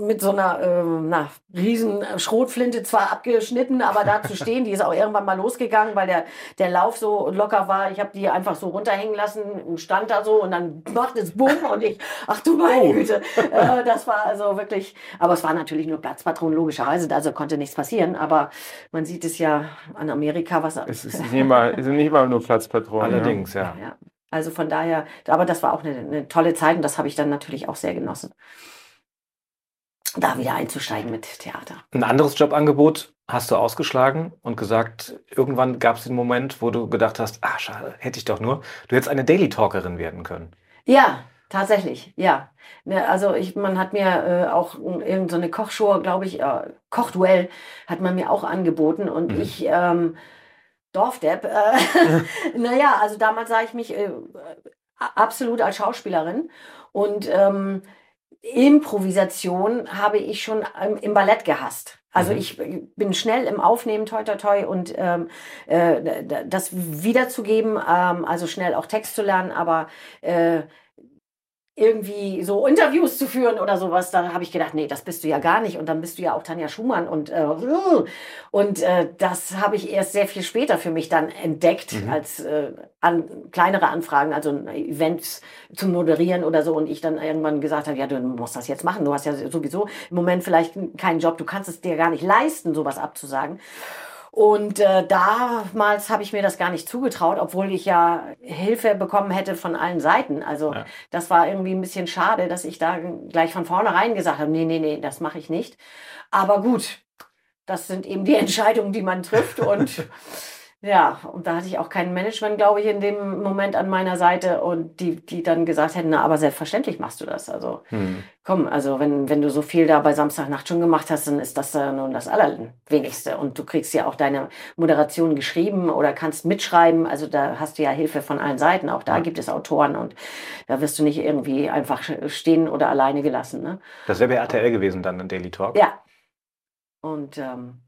mit so einer äh, na, riesen Schrotflinte zwar abgeschnitten, aber da zu stehen, die ist auch irgendwann mal losgegangen, weil der, der Lauf so locker war. Ich habe die einfach so runterhängen lassen und stand da so und dann macht es Bumm und ich, ach du meine Güte, äh, das war also wirklich, aber es war natürlich nur Platzpatron, logischerweise, also konnte nichts passieren, aber man sieht es ja an Amerika, was Es ist nicht mal, es sind nicht mal nur Platzpatronen. Allerdings, ja. ja. Also von daher, aber das war auch eine, eine tolle Zeit und das habe ich dann natürlich auch sehr genossen. Da wieder einzusteigen mit Theater. Ein anderes Jobangebot hast du ausgeschlagen und gesagt, irgendwann gab es den Moment, wo du gedacht hast, ah, schade, hätte ich doch nur. Du hättest eine Daily Talkerin werden können. Ja, tatsächlich, ja. Ne, Also ich, man hat mir äh, auch irgendeine so eine Kochshow, glaube ich, äh, Kochduell hat man mir auch angeboten und Mhm. ich ähm, Dorfdepp, äh, naja, also damals sah ich mich äh, absolut als Schauspielerin und ähm, Improvisation habe ich schon im Ballett gehasst. Also Mhm. ich bin schnell im Aufnehmen, toi toi toi, und ähm, äh, das wiederzugeben, ähm, also schnell auch Text zu lernen, aber äh, irgendwie so Interviews zu führen oder sowas, da habe ich gedacht, nee, das bist du ja gar nicht. Und dann bist du ja auch Tanja Schumann und äh, und äh, das habe ich erst sehr viel später für mich dann entdeckt Mhm. als äh, an, kleinere Anfragen, also Events zu moderieren oder so. Und ich dann irgendwann gesagt habe, ja, du musst das jetzt machen. Du hast ja sowieso im Moment vielleicht keinen Job, du kannst es dir gar nicht leisten, sowas abzusagen. Und äh, damals habe ich mir das gar nicht zugetraut, obwohl ich ja Hilfe bekommen hätte von allen Seiten. Also Ja. das war irgendwie ein bisschen schade, dass ich da gleich von vornherein gesagt habe, nee, nee, nee, das mache ich nicht. Aber gut, das sind eben die Entscheidungen, die man trifft. Und Ja, und da hatte ich auch kein Management, glaube ich, in dem Moment an meiner Seite und die, die dann gesagt hätten, na, aber selbstverständlich machst du das. Also Hm. komm, also wenn, wenn du so viel da bei Samstagnacht schon gemacht hast, dann ist das ja nun das Allerwenigste. Und du kriegst ja auch deine Moderation geschrieben oder kannst mitschreiben. Also da hast du ja Hilfe von allen Seiten. Auch da Ja. gibt es Autoren und da wirst du nicht irgendwie einfach stehen oder alleine gelassen. Ne? Das wäre bei RTL gewesen dann, ein Daily Talk. Ja. Und ähm,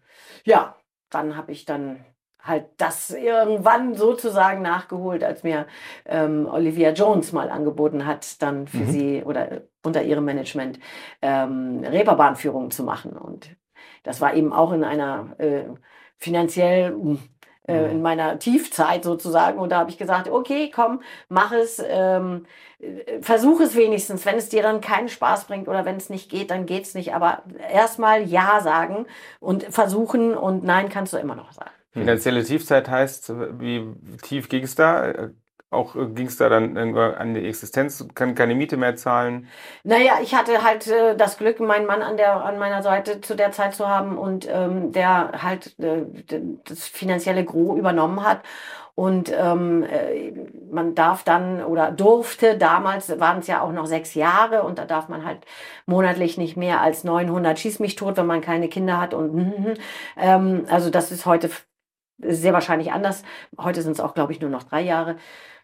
ja, dann habe ich dann halt das irgendwann sozusagen nachgeholt, als mir ähm, Olivia Jones mal angeboten hat, dann für Mhm. sie oder unter ihrem Management ähm, Reeperbahnführungen zu machen. Und das war eben auch in einer äh, finanziell äh, Mhm. in meiner Tiefzeit sozusagen. Und da habe ich gesagt, okay, komm, mach es, ähm, äh, versuch es wenigstens. Wenn es dir dann keinen Spaß bringt oder wenn es nicht geht, dann geht's nicht. Aber erstmal Ja sagen und versuchen und Nein kannst du immer noch sagen. Finanzielle Tiefzeit heißt, wie tief ging es da? Äh, Auch ging es da dann an die Existenz, kann keine Miete mehr zahlen? Naja, ich hatte halt äh, das Glück, meinen Mann an, der, an meiner Seite zu der Zeit zu haben und ähm, der halt äh, das finanzielle Gros übernommen hat. Und ähm, äh, man darf dann oder durfte, damals waren es ja auch noch sechs Jahre und da darf man halt monatlich nicht mehr als 900 schieß mich tot, wenn man keine Kinder hat. Und ähm, also das ist heute sehr wahrscheinlich anders. Heute sind es auch, glaube ich, nur noch drei Jahre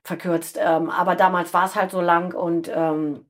verkürzt. Ähm, aber damals war es halt so lang und ähm,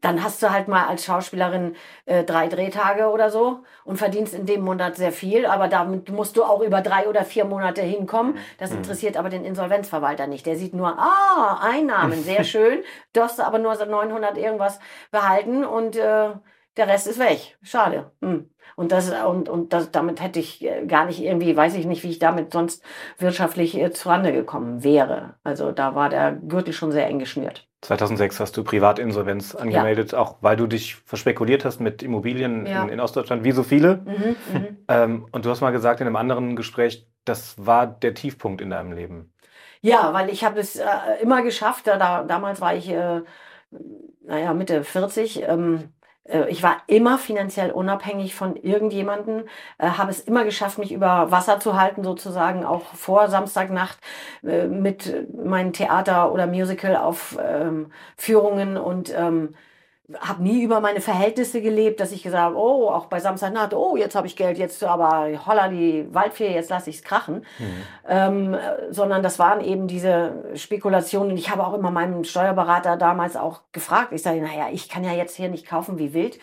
dann hast du halt mal als Schauspielerin äh, drei Drehtage oder so und verdienst in dem Monat sehr viel, aber damit musst du auch über drei oder vier Monate hinkommen. Das interessiert aber den Insolvenzverwalter nicht. Der sieht nur, ah, Einnahmen, sehr schön. Du hast aber nur so 900 irgendwas behalten und äh, der Rest ist weg. Schade. Hm. Und das und und das, damit hätte ich äh, gar nicht irgendwie, weiß ich nicht, wie ich damit sonst wirtschaftlich äh, zurande gekommen wäre. Also da war der Gürtel schon sehr eng geschnürt. 2006 hast du Privatinsolvenz angemeldet, auch weil du dich verspekuliert hast mit Immobilien Ja. in, in Ostdeutschland, wie so viele. Mhm, mhm. Ähm, und du hast mal gesagt in einem anderen Gespräch, das war der Tiefpunkt in deinem Leben. Ja, weil ich habe es äh, immer geschafft. Da, da, damals war ich, äh, naja, Mitte 40. Ähm, äh, ich war immer finanziell unabhängig von irgendjemanden, äh, habe es immer geschafft, mich über Wasser zu halten, sozusagen auch vor Samstagnacht äh, mit meinen Theater- oder Musical-Aufführungen und ähm, habe nie über meine Verhältnisse gelebt, dass ich gesagt habe, oh, auch bei Samstagnacht, oh, jetzt habe ich Geld, jetzt aber holla die Waldfee, jetzt lasse ich es krachen. Ähm, äh, sondern das waren eben diese Spekulationen. Ich habe auch immer meinen Steuerberater damals auch gefragt. Ich sage, naja, ich kann ja jetzt hier nicht kaufen wie wild,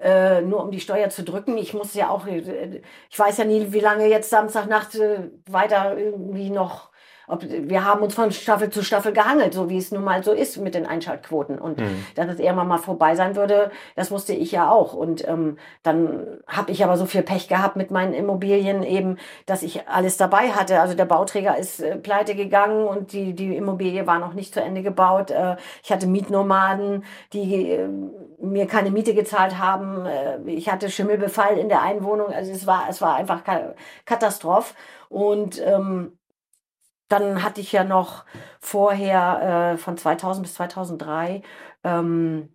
äh, nur um die Steuer zu drücken. Ich muss ja auch, äh, ich weiß ja nie, wie lange jetzt Samstagnacht äh, weiter irgendwie noch. Ob, wir haben uns von Staffel zu Staffel gehangelt, so wie es nun mal so ist mit den Einschaltquoten. Und dass es irgendwann mal vorbei sein würde, das wusste ich ja auch. Und ähm, dann habe ich aber so viel Pech gehabt mit meinen Immobilien eben, dass ich alles dabei hatte. Also der Bauträger ist äh, pleite gegangen und die, die Immobilie war noch nicht zu Ende gebaut. Äh, ich hatte Mietnomaden, die äh, mir keine Miete gezahlt haben. Äh, ich hatte Schimmelbefall in der Einwohnung. Also es war, es war einfach Ka Katastrophe. Und ähm, dann hatte ich ja noch vorher äh, von 2000 bis 2003 ähm,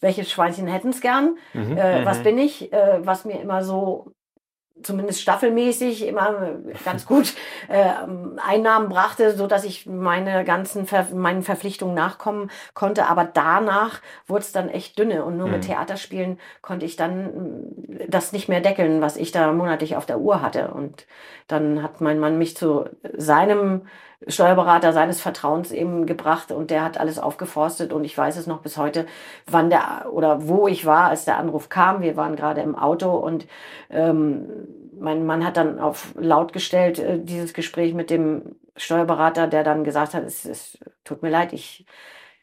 welches Schweinchen hätten es gern? Mhm. Äh, Was Mhm. bin ich? Äh, was mir immer so, zumindest staffelmäßig, immer ganz gut äh, Einnahmen brachte, so dass ich meine ganzen Ver meinen Verpflichtungen nachkommen konnte. Aber danach wurde es dann echt dünne und nur mit Mhm. Theaterspielen konnte ich dann mm, das nicht mehr deckeln, was ich da monatlich auf der Uhr hatte. Und dann hat mein Mann mich zu seinem Steuerberater seines Vertrauens eben gebracht und der hat alles aufgeforstet und ich weiß es noch bis heute, wann der oder wo ich war, als der Anruf kam. Wir waren gerade im Auto und ähm, mein Mann hat dann auf laut gestellt äh, dieses Gespräch mit dem Steuerberater, der dann gesagt hat, es, es tut mir leid, ich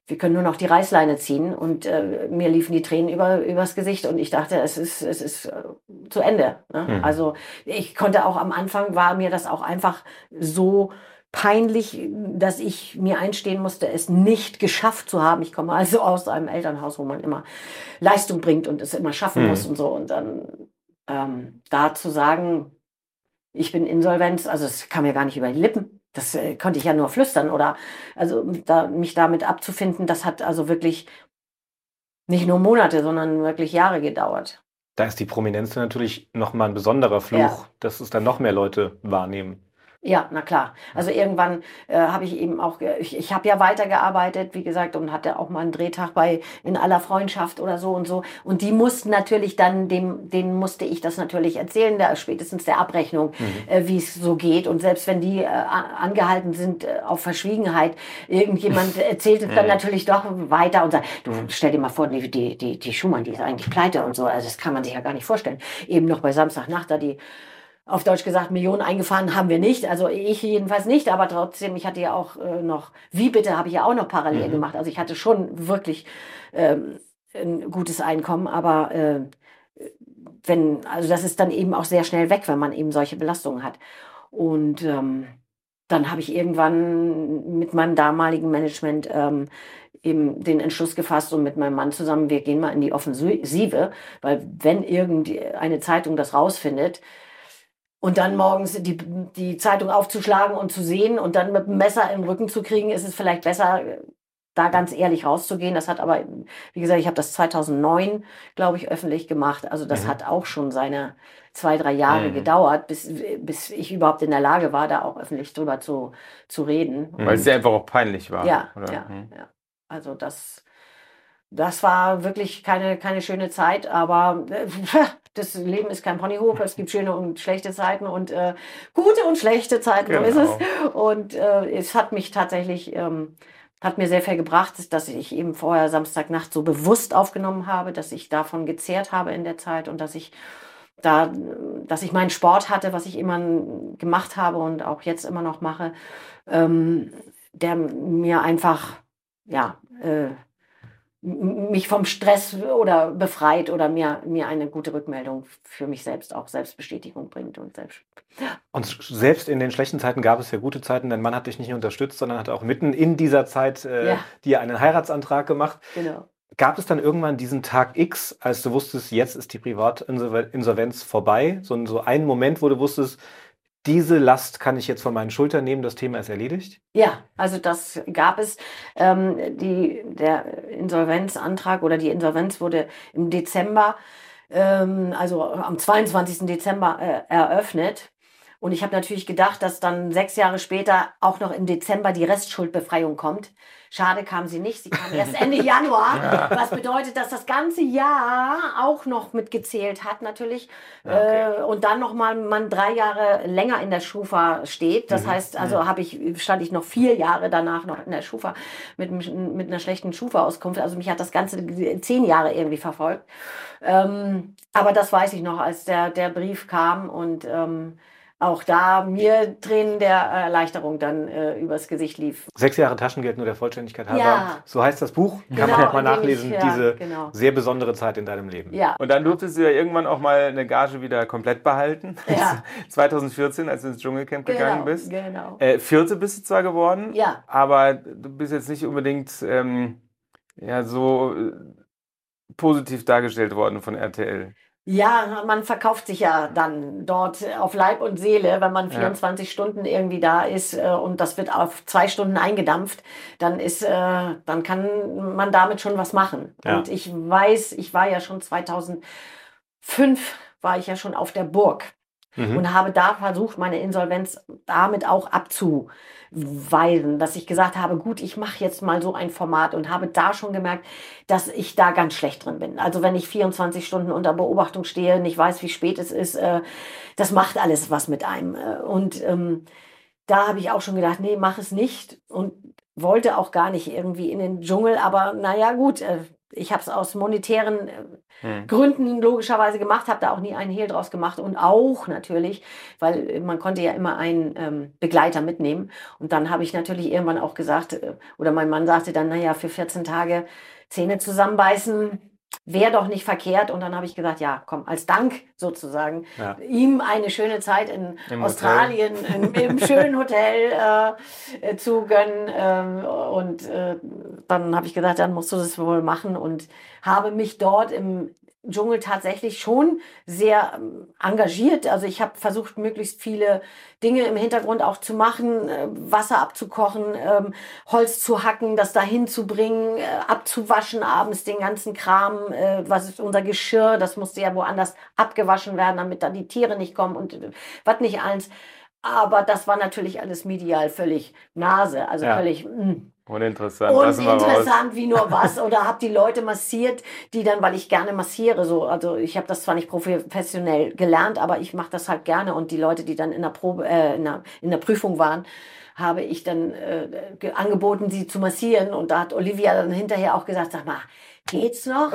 wir können nur noch die Reißleine ziehen und äh, mir liefen die Tränen über übers Gesicht und ich dachte, es ist es ist äh, zu Ende. Ne? Mhm. Also ich konnte auch am Anfang war mir das auch einfach so peinlich, dass ich mir einstehen musste, es nicht geschafft zu haben. Ich komme also aus einem Elternhaus, wo man immer Leistung bringt und es immer schaffen Mhm. muss und so. Und dann ähm, da zu sagen, ich bin Insolvenz, also es kam mir gar nicht über die Lippen. Das äh, konnte ich ja nur flüstern oder also da, mich damit abzufinden, das hat also wirklich nicht nur Monate, sondern wirklich Jahre gedauert. Da ist die Prominenz natürlich nochmal ein besonderer Fluch, Ja. dass es dann noch mehr Leute wahrnehmen. Ja, na klar. Also irgendwann äh, habe ich eben auch, ich, ich habe ja weitergearbeitet, wie gesagt, und hatte auch mal einen Drehtag bei in aller Freundschaft oder so und so. Und die mussten natürlich dann, dem, denen musste ich das natürlich erzählen, der, spätestens der Abrechnung, mhm. äh, wie es so geht. Und selbst wenn die äh, angehalten sind äh, auf Verschwiegenheit, irgendjemand erzählt es dann mhm. natürlich doch weiter und sagt, du stell dir mal vor, die, die, die, die Schumann, die ist eigentlich pleite und so. Also das kann man sich ja gar nicht vorstellen. Eben noch bei Samstagnacht da die auf Deutsch gesagt, Millionen eingefahren haben wir nicht. Also ich jedenfalls nicht, aber trotzdem, ich hatte ja auch äh, noch, wie bitte, habe ich ja auch noch parallel mhm. gemacht. Also ich hatte schon wirklich ähm, ein gutes Einkommen, aber äh, wenn, also das ist dann eben auch sehr schnell weg, wenn man eben solche Belastungen hat. Und ähm, dann habe ich irgendwann mit meinem damaligen Management ähm, eben den Entschluss gefasst und mit meinem Mann zusammen, wir gehen mal in die Offensive, weil wenn irgendeine Zeitung das rausfindet, und dann morgens die, die Zeitung aufzuschlagen und zu sehen und dann mit dem Messer im Rücken zu kriegen, ist es vielleicht besser, da ganz ehrlich rauszugehen. Das hat aber, wie gesagt, ich habe das 2009, glaube ich, öffentlich gemacht. Also das mhm. hat auch schon seine zwei, drei Jahre mhm. gedauert, bis, bis ich überhaupt in der Lage war, da auch öffentlich drüber zu, zu reden. Weil es ja einfach auch peinlich war. Ja, ja, mhm. ja. Also das, das war wirklich keine, keine schöne Zeit, aber äh, das Leben ist kein Ponyhof, es gibt schöne und schlechte Zeiten und äh, gute und schlechte Zeiten, genau. so ist es. Genau. Und äh, es hat mich tatsächlich, ähm, hat mir sehr viel gebracht, dass ich eben vorher Samstagnacht so bewusst aufgenommen habe, dass ich davon gezehrt habe in der Zeit und dass ich da, dass ich meinen Sport hatte, was ich immer gemacht habe und auch jetzt immer noch mache, ähm, der mir einfach, ja, äh, mich vom Stress oder befreit oder mir, mir eine gute Rückmeldung für mich selbst auch Selbstbestätigung bringt und selbst. Und selbst in den schlechten Zeiten gab es ja gute Zeiten, denn Mann hat dich nicht nur unterstützt, sondern hat auch mitten in dieser Zeit äh, ja. dir einen Heiratsantrag gemacht. Genau. Gab es dann irgendwann diesen Tag X, als du wusstest, jetzt ist die Privatinsolvenz vorbei? So, so einen Moment, wo du wusstest, diese Last kann ich jetzt von meinen Schultern nehmen, das Thema ist erledigt? Ja, also das gab es. Ähm, die, der Insolvenzantrag oder die Insolvenz wurde im Dezember, ähm, also am 22. Dezember äh, eröffnet. Und ich habe natürlich gedacht, dass dann sechs Jahre später auch noch im Dezember die Restschuldbefreiung kommt. Schade kam sie nicht. Sie kam erst Ende Januar. Ja. Was bedeutet, dass das ganze Jahr auch noch mitgezählt hat, natürlich. Okay. Äh, und dann nochmal man drei Jahre länger in der Schufa steht. Das mhm. heißt, also mhm. habe ich, stand ich noch vier Jahre danach noch in der Schufa mit, mit einer schlechten Schufa-Auskunft. Also mich hat das Ganze zehn Jahre irgendwie verfolgt. Ähm, aber das weiß ich noch, als der, der Brief kam und ähm, auch da mir Tränen der Erleichterung dann äh, übers Gesicht lief. Sechs Jahre Taschengeld nur der Vollständigkeit halber. Ja. So heißt das Buch. Kann genau, man nochmal nachlesen. Ich, ja, diese genau. sehr besondere Zeit in deinem Leben. Ja. Und dann durftest du ja irgendwann auch mal eine Gage wieder komplett behalten. Ja. 2014, als du ins Dschungelcamp genau, gegangen bist. Genau. Äh, Vierte bist du zwar geworden. Ja. Aber du bist jetzt nicht unbedingt ähm, ja, so äh, positiv dargestellt worden von RTL. Ja, man verkauft sich ja dann dort auf Leib und Seele, wenn man 24 ja. Stunden irgendwie da ist äh, und das wird auf zwei Stunden eingedampft, dann ist, äh, dann kann man damit schon was machen. Ja. Und ich weiß, ich war ja schon 2005 war ich ja schon auf der Burg mhm. und habe da versucht, meine Insolvenz damit auch abzu weisen, dass ich gesagt habe, gut, ich mache jetzt mal so ein Format und habe da schon gemerkt, dass ich da ganz schlecht drin bin. Also wenn ich 24 Stunden unter Beobachtung stehe, nicht weiß, wie spät es ist, äh, das macht alles was mit einem. Äh, und ähm, da habe ich auch schon gedacht, nee, mach es nicht und wollte auch gar nicht irgendwie in den Dschungel, aber naja, gut, äh, ich habe es aus monetären äh, hm. Gründen logischerweise gemacht, habe da auch nie einen Hehl draus gemacht und auch natürlich, weil man konnte ja immer einen ähm, Begleiter mitnehmen und dann habe ich natürlich irgendwann auch gesagt, äh, oder mein Mann sagte dann, naja, für 14 Tage Zähne zusammenbeißen, wäre doch nicht verkehrt. Und dann habe ich gesagt, ja, komm, als Dank sozusagen, ja. ihm eine schöne Zeit in Im Australien, in, im schönen Hotel äh, zu gönnen. Ähm, und äh, dann habe ich gesagt, dann musst du das wohl machen und habe mich dort im Dschungel tatsächlich schon sehr ähm, engagiert. Also ich habe versucht, möglichst viele Dinge im Hintergrund auch zu machen, äh, Wasser abzukochen, ähm, Holz zu hacken, das dahin zu bringen, äh, abzuwaschen abends den ganzen Kram, äh, was ist unser Geschirr, das musste ja woanders abgewaschen werden, damit da die Tiere nicht kommen und was nicht eins. aber das war natürlich alles medial völlig Nase, also Ja. völlig. mm. Uninteressant. Uninteressant wie nur was. Oder habe die Leute massiert, die dann, weil ich gerne massiere, so, also ich habe das zwar nicht professionell gelernt, aber ich mache das halt gerne. Und die Leute, die dann in der Probe, äh, in, der, in der Prüfung waren, habe ich dann äh, ge- angeboten, sie zu massieren. Und da hat Olivia dann hinterher auch gesagt, sag mal, geht's noch?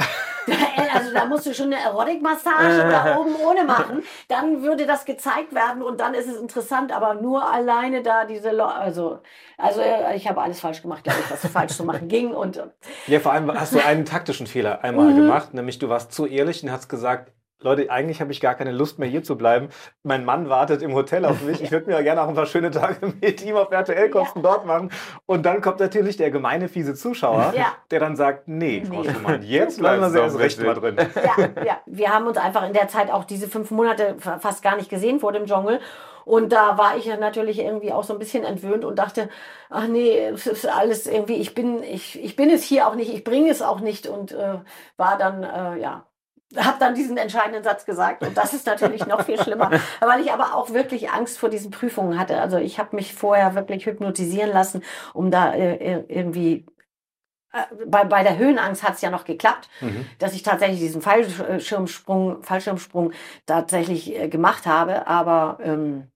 also da musst du schon eine Erotikmassage oder oben ohne machen. Dann würde das gezeigt werden und dann ist es interessant, aber nur alleine da diese Leute, also, also äh, ich habe alles falsch gemacht, glaube ich, was falsch zu machen ging. Und äh, Ja, vor allem hast du einen taktischen Fehler einmal Mhm. gemacht, nämlich du warst zu ehrlich und hast gesagt, Leute, eigentlich habe ich gar keine Lust mehr hier zu bleiben. Mein Mann wartet im Hotel auf mich. Ich würde mir ja gerne auch ein paar schöne Tage mit ihm auf RTL-Kosten dort machen. Und dann kommt natürlich der gemeine, fiese Zuschauer, Ja. der dann sagt, nee, Frau Nee. Schumann, jetzt Bleib bleiben wir erst recht mal drin. ja, ja, wir haben uns einfach in der Zeit auch diese fünf Monate fa- fast gar nicht gesehen vor dem Dschungel. Und da war ich ja natürlich irgendwie auch so ein bisschen entwöhnt und dachte, ach nee, es ist alles irgendwie, ich bin, ich, ich bin es hier auch nicht, ich bringe es auch nicht und äh, war dann, äh, ja, habe dann diesen entscheidenden Satz gesagt und das ist natürlich noch viel schlimmer, weil ich aber auch wirklich Angst vor diesen Prüfungen hatte. Also ich habe mich vorher wirklich hypnotisieren lassen, um da äh, irgendwie äh, bei, bei der Höhenangst hat es ja noch geklappt, Mhm. dass ich tatsächlich diesen Fallschirmsprung, Fallschirmsprung tatsächlich äh, gemacht habe, aber ähm,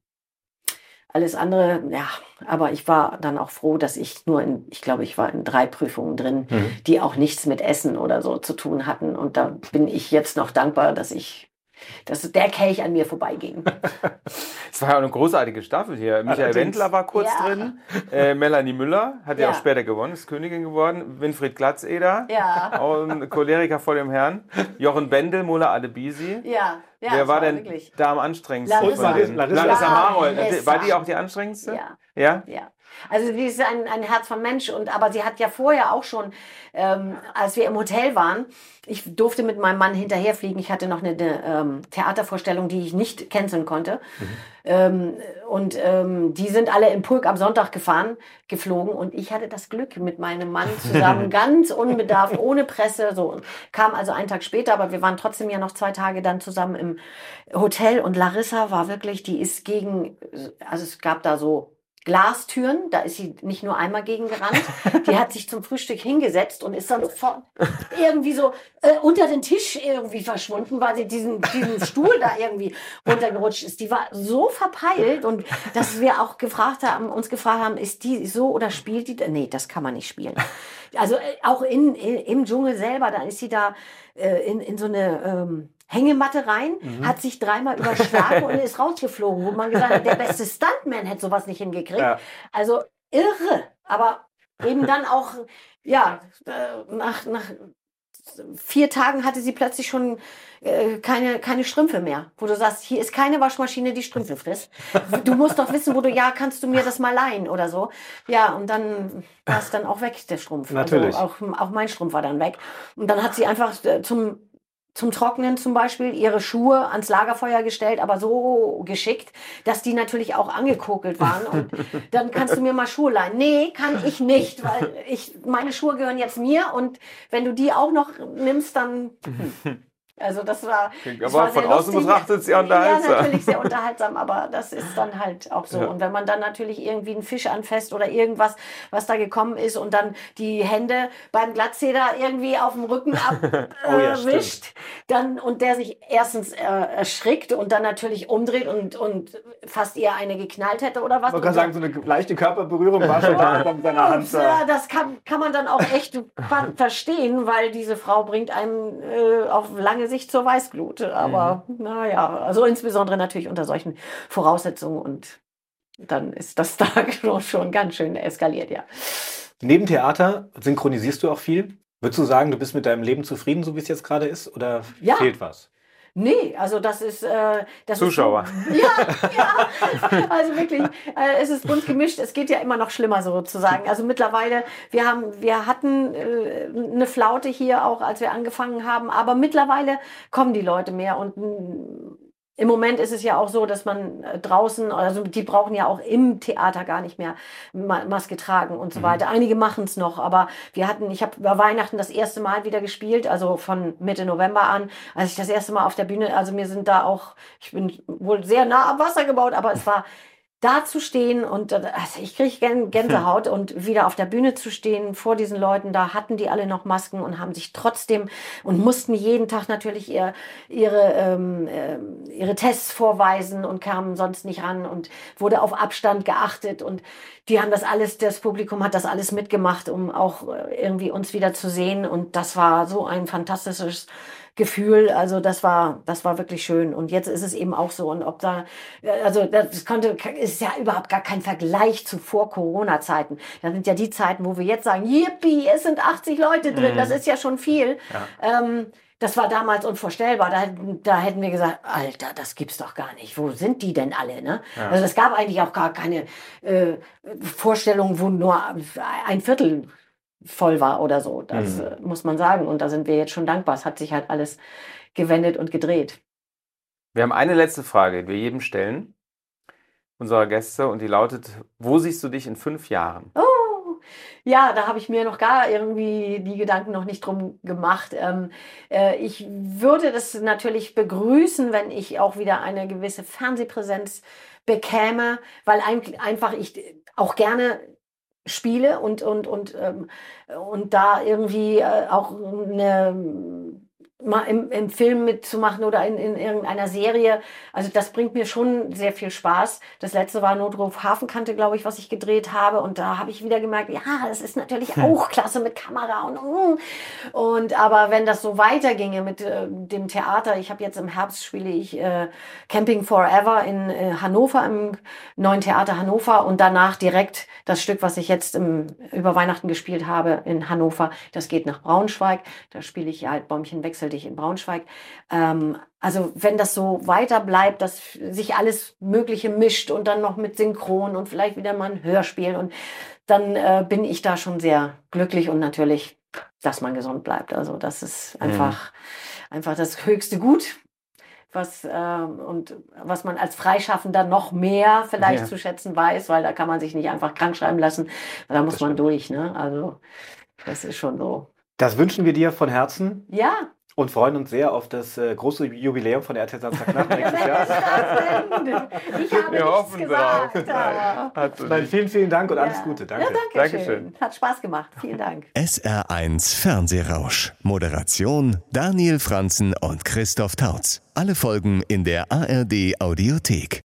alles andere, ja, aber ich war dann auch froh, dass ich nur in, ich glaube, ich war in drei Prüfungen drin, Mhm. die auch nichts mit Essen oder so zu tun hatten. Und da bin ich jetzt noch dankbar, dass ich, dass der Kelch an mir vorbeiging. Es war ja auch eine großartige Staffel hier. Michael. Wendler war kurz Ja. drin. Äh, Melanie Müller hat ja. Ja. auch später gewonnen, ist Königin geworden. Winfried Glatzeder, Ja. ein Choleriker vor dem Herrn. Jochen Bendel, Mola Adebisi. Ja, ja, Wer war denn wirklich. da am anstrengendsten? Larissa. Larissa. Larissa Marold. War die auch die anstrengendste? Ja. Ja? Ja, also die ist ein, ein Herz von Mensch und aber sie hat ja vorher auch schon, ähm, als wir im Hotel waren, ich durfte mit meinem Mann hinterherfliegen. Ich hatte noch eine, eine ähm, Theatervorstellung, die ich nicht canceln konnte. Ähm, und ähm, die sind alle im Pulk am Sonntag gefahren, geflogen und ich hatte das Glück mit meinem Mann zusammen, ganz unbedarft, ohne Presse, so kam also einen Tag später, aber wir waren trotzdem ja noch zwei Tage dann zusammen im Hotel und Larissa war wirklich, die ist gegen, also es gab da so Glastüren, da ist sie nicht nur einmal gegen gerannt, die hat sich zum Frühstück hingesetzt und ist dann sofort irgendwie so äh, unter den Tisch irgendwie verschwunden, weil sie diesen, diesen Stuhl da irgendwie runtergerutscht ist. Die war so verpeilt und dass wir auch gefragt haben, uns gefragt haben, ist die so oder spielt die? Nee, das kann man nicht spielen. Also äh, auch in, in, im Dschungel selber, da ist sie da äh, in, in so eine ähm, Hängematte rein, hat sich dreimal überschlagen und ist rausgeflogen, wo man gesagt hat, der beste Stuntman hätte sowas nicht hingekriegt. Ja. Also irre, aber eben dann auch, ja, äh, nach, nach vier Tagen hatte sie plötzlich schon äh, keine, keine Strümpfe mehr, wo du sagst, hier ist keine Waschmaschine, die Strümpfe frisst. Du musst doch wissen, wo du, ja, kannst du mir das mal leihen oder so. Ja, und dann war es dann auch weg, der Strumpf. Natürlich. Also auch, auch mein Strumpf war dann weg. Und dann hat sie einfach äh, zum zum Trocknen zum Beispiel ihre Schuhe ans Lagerfeuer gestellt, aber so geschickt, dass die natürlich auch angekokelt waren. Und dann kannst du mir mal Schuhe leihen. Nee, kann ich nicht, weil ich, meine Schuhe gehören jetzt mir und wenn du die auch noch nimmst, dann. Hm. Also das war. Klingt das aber war von außen lustig. betrachtet sehr unterhaltsam. Ja, natürlich sehr unterhaltsam, aber das ist dann halt auch so. Ja. Und wenn man dann natürlich irgendwie einen Fisch anfasst oder irgendwas, was da gekommen ist und dann die Hände beim Glattzeder irgendwie auf dem Rücken Oh ja, abwischt, dann und der sich erstens äh, erschrickt und dann natürlich umdreht und, und fast ihr eine geknallt hätte oder was. Man kann sagen, so eine leichte Körperberührung war schon da mit seiner Hand. ja, das kann, kann man dann auch echt ver- verstehen, weil diese Frau bringt einem äh, auf lange Sicht zur Weißglut. Aber naja, also insbesondere natürlich unter solchen Voraussetzungen und dann ist das da schon, schon ganz schön eskaliert, ja. Neben Theater synchronisierst du auch viel. Würdest du sagen, du bist mit deinem Leben zufrieden, so wie es jetzt gerade ist? Oder Ja. fehlt was? Nee, also das ist äh, das Zuschauer. Ist, ja, ja, also wirklich, äh, es ist bunt gemischt. Es geht ja immer noch schlimmer sozusagen. Also mittlerweile, wir haben, wir hatten äh, eine Flaute hier auch, als wir angefangen haben, aber mittlerweile kommen die Leute mehr und mh, im Moment ist es ja auch so, dass man äh, draußen, also die brauchen ja auch im Theater gar nicht mehr Ma Maske tragen und so weiter. Einige machen es noch, aber wir hatten, ich habe über Weihnachten das erste Mal wieder gespielt, also von Mitte November an, als ich das erste Mal auf der Bühne, also mir sind da auch, ich bin wohl sehr nah am Wasser gebaut, aber es war da zu stehen und also ich kriege Gänsehaut und wieder auf der Bühne zu stehen vor diesen Leuten, da hatten die alle noch Masken und haben sich trotzdem und mussten jeden Tag natürlich ihr, ihre, ähm, äh, ihre Tests vorweisen und kamen sonst nicht ran und wurde auf Abstand geachtet und die haben das alles, das Publikum hat das alles mitgemacht, um auch äh, irgendwie uns wieder zu sehen und das war so ein fantastisches Gefühl. Also das war, das war wirklich schön. Und jetzt ist es eben auch so. Und ob da, also das konnte, ist ja überhaupt gar kein Vergleich zu vor Corona-Zeiten. Das sind ja die Zeiten, wo wir jetzt sagen, yippie, es sind 80 Leute drin. Mhm. Das ist ja schon viel. Ja. Ähm, das war damals unvorstellbar. Da, da hätten wir gesagt, Alter, das gibt's doch gar nicht. Wo sind die denn alle? Ne? Ja. Also es gab eigentlich auch gar keine äh, Vorstellung, wo nur ein Viertel voll war oder so. Das mhm. Äh, muss man sagen. Und da sind wir jetzt schon dankbar. Es hat sich halt alles gewendet und gedreht. Wir haben eine letzte Frage, die wir jedem stellen, unserer Gäste, und die lautet: Wo siehst du dich in fünf Jahren? Oh, ja, da habe ich mir noch gar irgendwie die Gedanken noch nicht drum gemacht. Ähm, äh, ich würde das natürlich begrüßen, wenn ich auch wieder eine gewisse Fernsehpräsenz bekäme, weil ein, einfach ich auch gerne spiele und, und, und, ähm, und da irgendwie äh, auch eine mal im, im Film mitzumachen oder in, in irgendeiner Serie. Also das bringt mir schon sehr viel Spaß. Das letzte war Notruf Hafenkante, glaube ich, was ich gedreht habe. Und da habe ich wieder gemerkt, ja, das ist natürlich hm. auch klasse mit Kamera und und aber wenn das so weiterginge mit äh, dem Theater, ich habe jetzt im Herbst spiele ich äh, Camping Forever in äh, Hannover im neuen Theater Hannover und danach direkt das Stück, was ich jetzt im, über Weihnachten gespielt habe in Hannover, das geht nach Braunschweig. Da spiele ich halt Bäumchenwechsel dich in Braunschweig. Ähm, also wenn das so weiter bleibt, dass sich alles Mögliche mischt und dann noch mit Synchron und vielleicht wieder mal ein Hörspiel und dann äh, bin ich da schon sehr glücklich und natürlich, dass man gesund bleibt. Also das ist einfach, mhm. einfach das höchste Gut. Was, äh, und was man als Freischaffender noch mehr vielleicht ja. zu schätzen weiß, weil da kann man sich nicht einfach krank schreiben lassen. Da muss das man stimmt. durch. Ne? Also das ist schon so. Das wünschen wir dir von Herzen. Ja und freuen uns sehr auf das äh, große Jubiläum von der RTL Samstagnacht nächstes Jahr. ich habe Wir hoffen gesagt, drauf. Nein, vielen, vielen Dank und ja. alles Gute. Danke. Ja, danke Dankeschön. Hat Spaß gemacht. Vielen Dank. SR1 Fernsehrausch. Moderation Daniel Franzen und Christoph Tautz. Alle Folgen in der ARD Audiothek.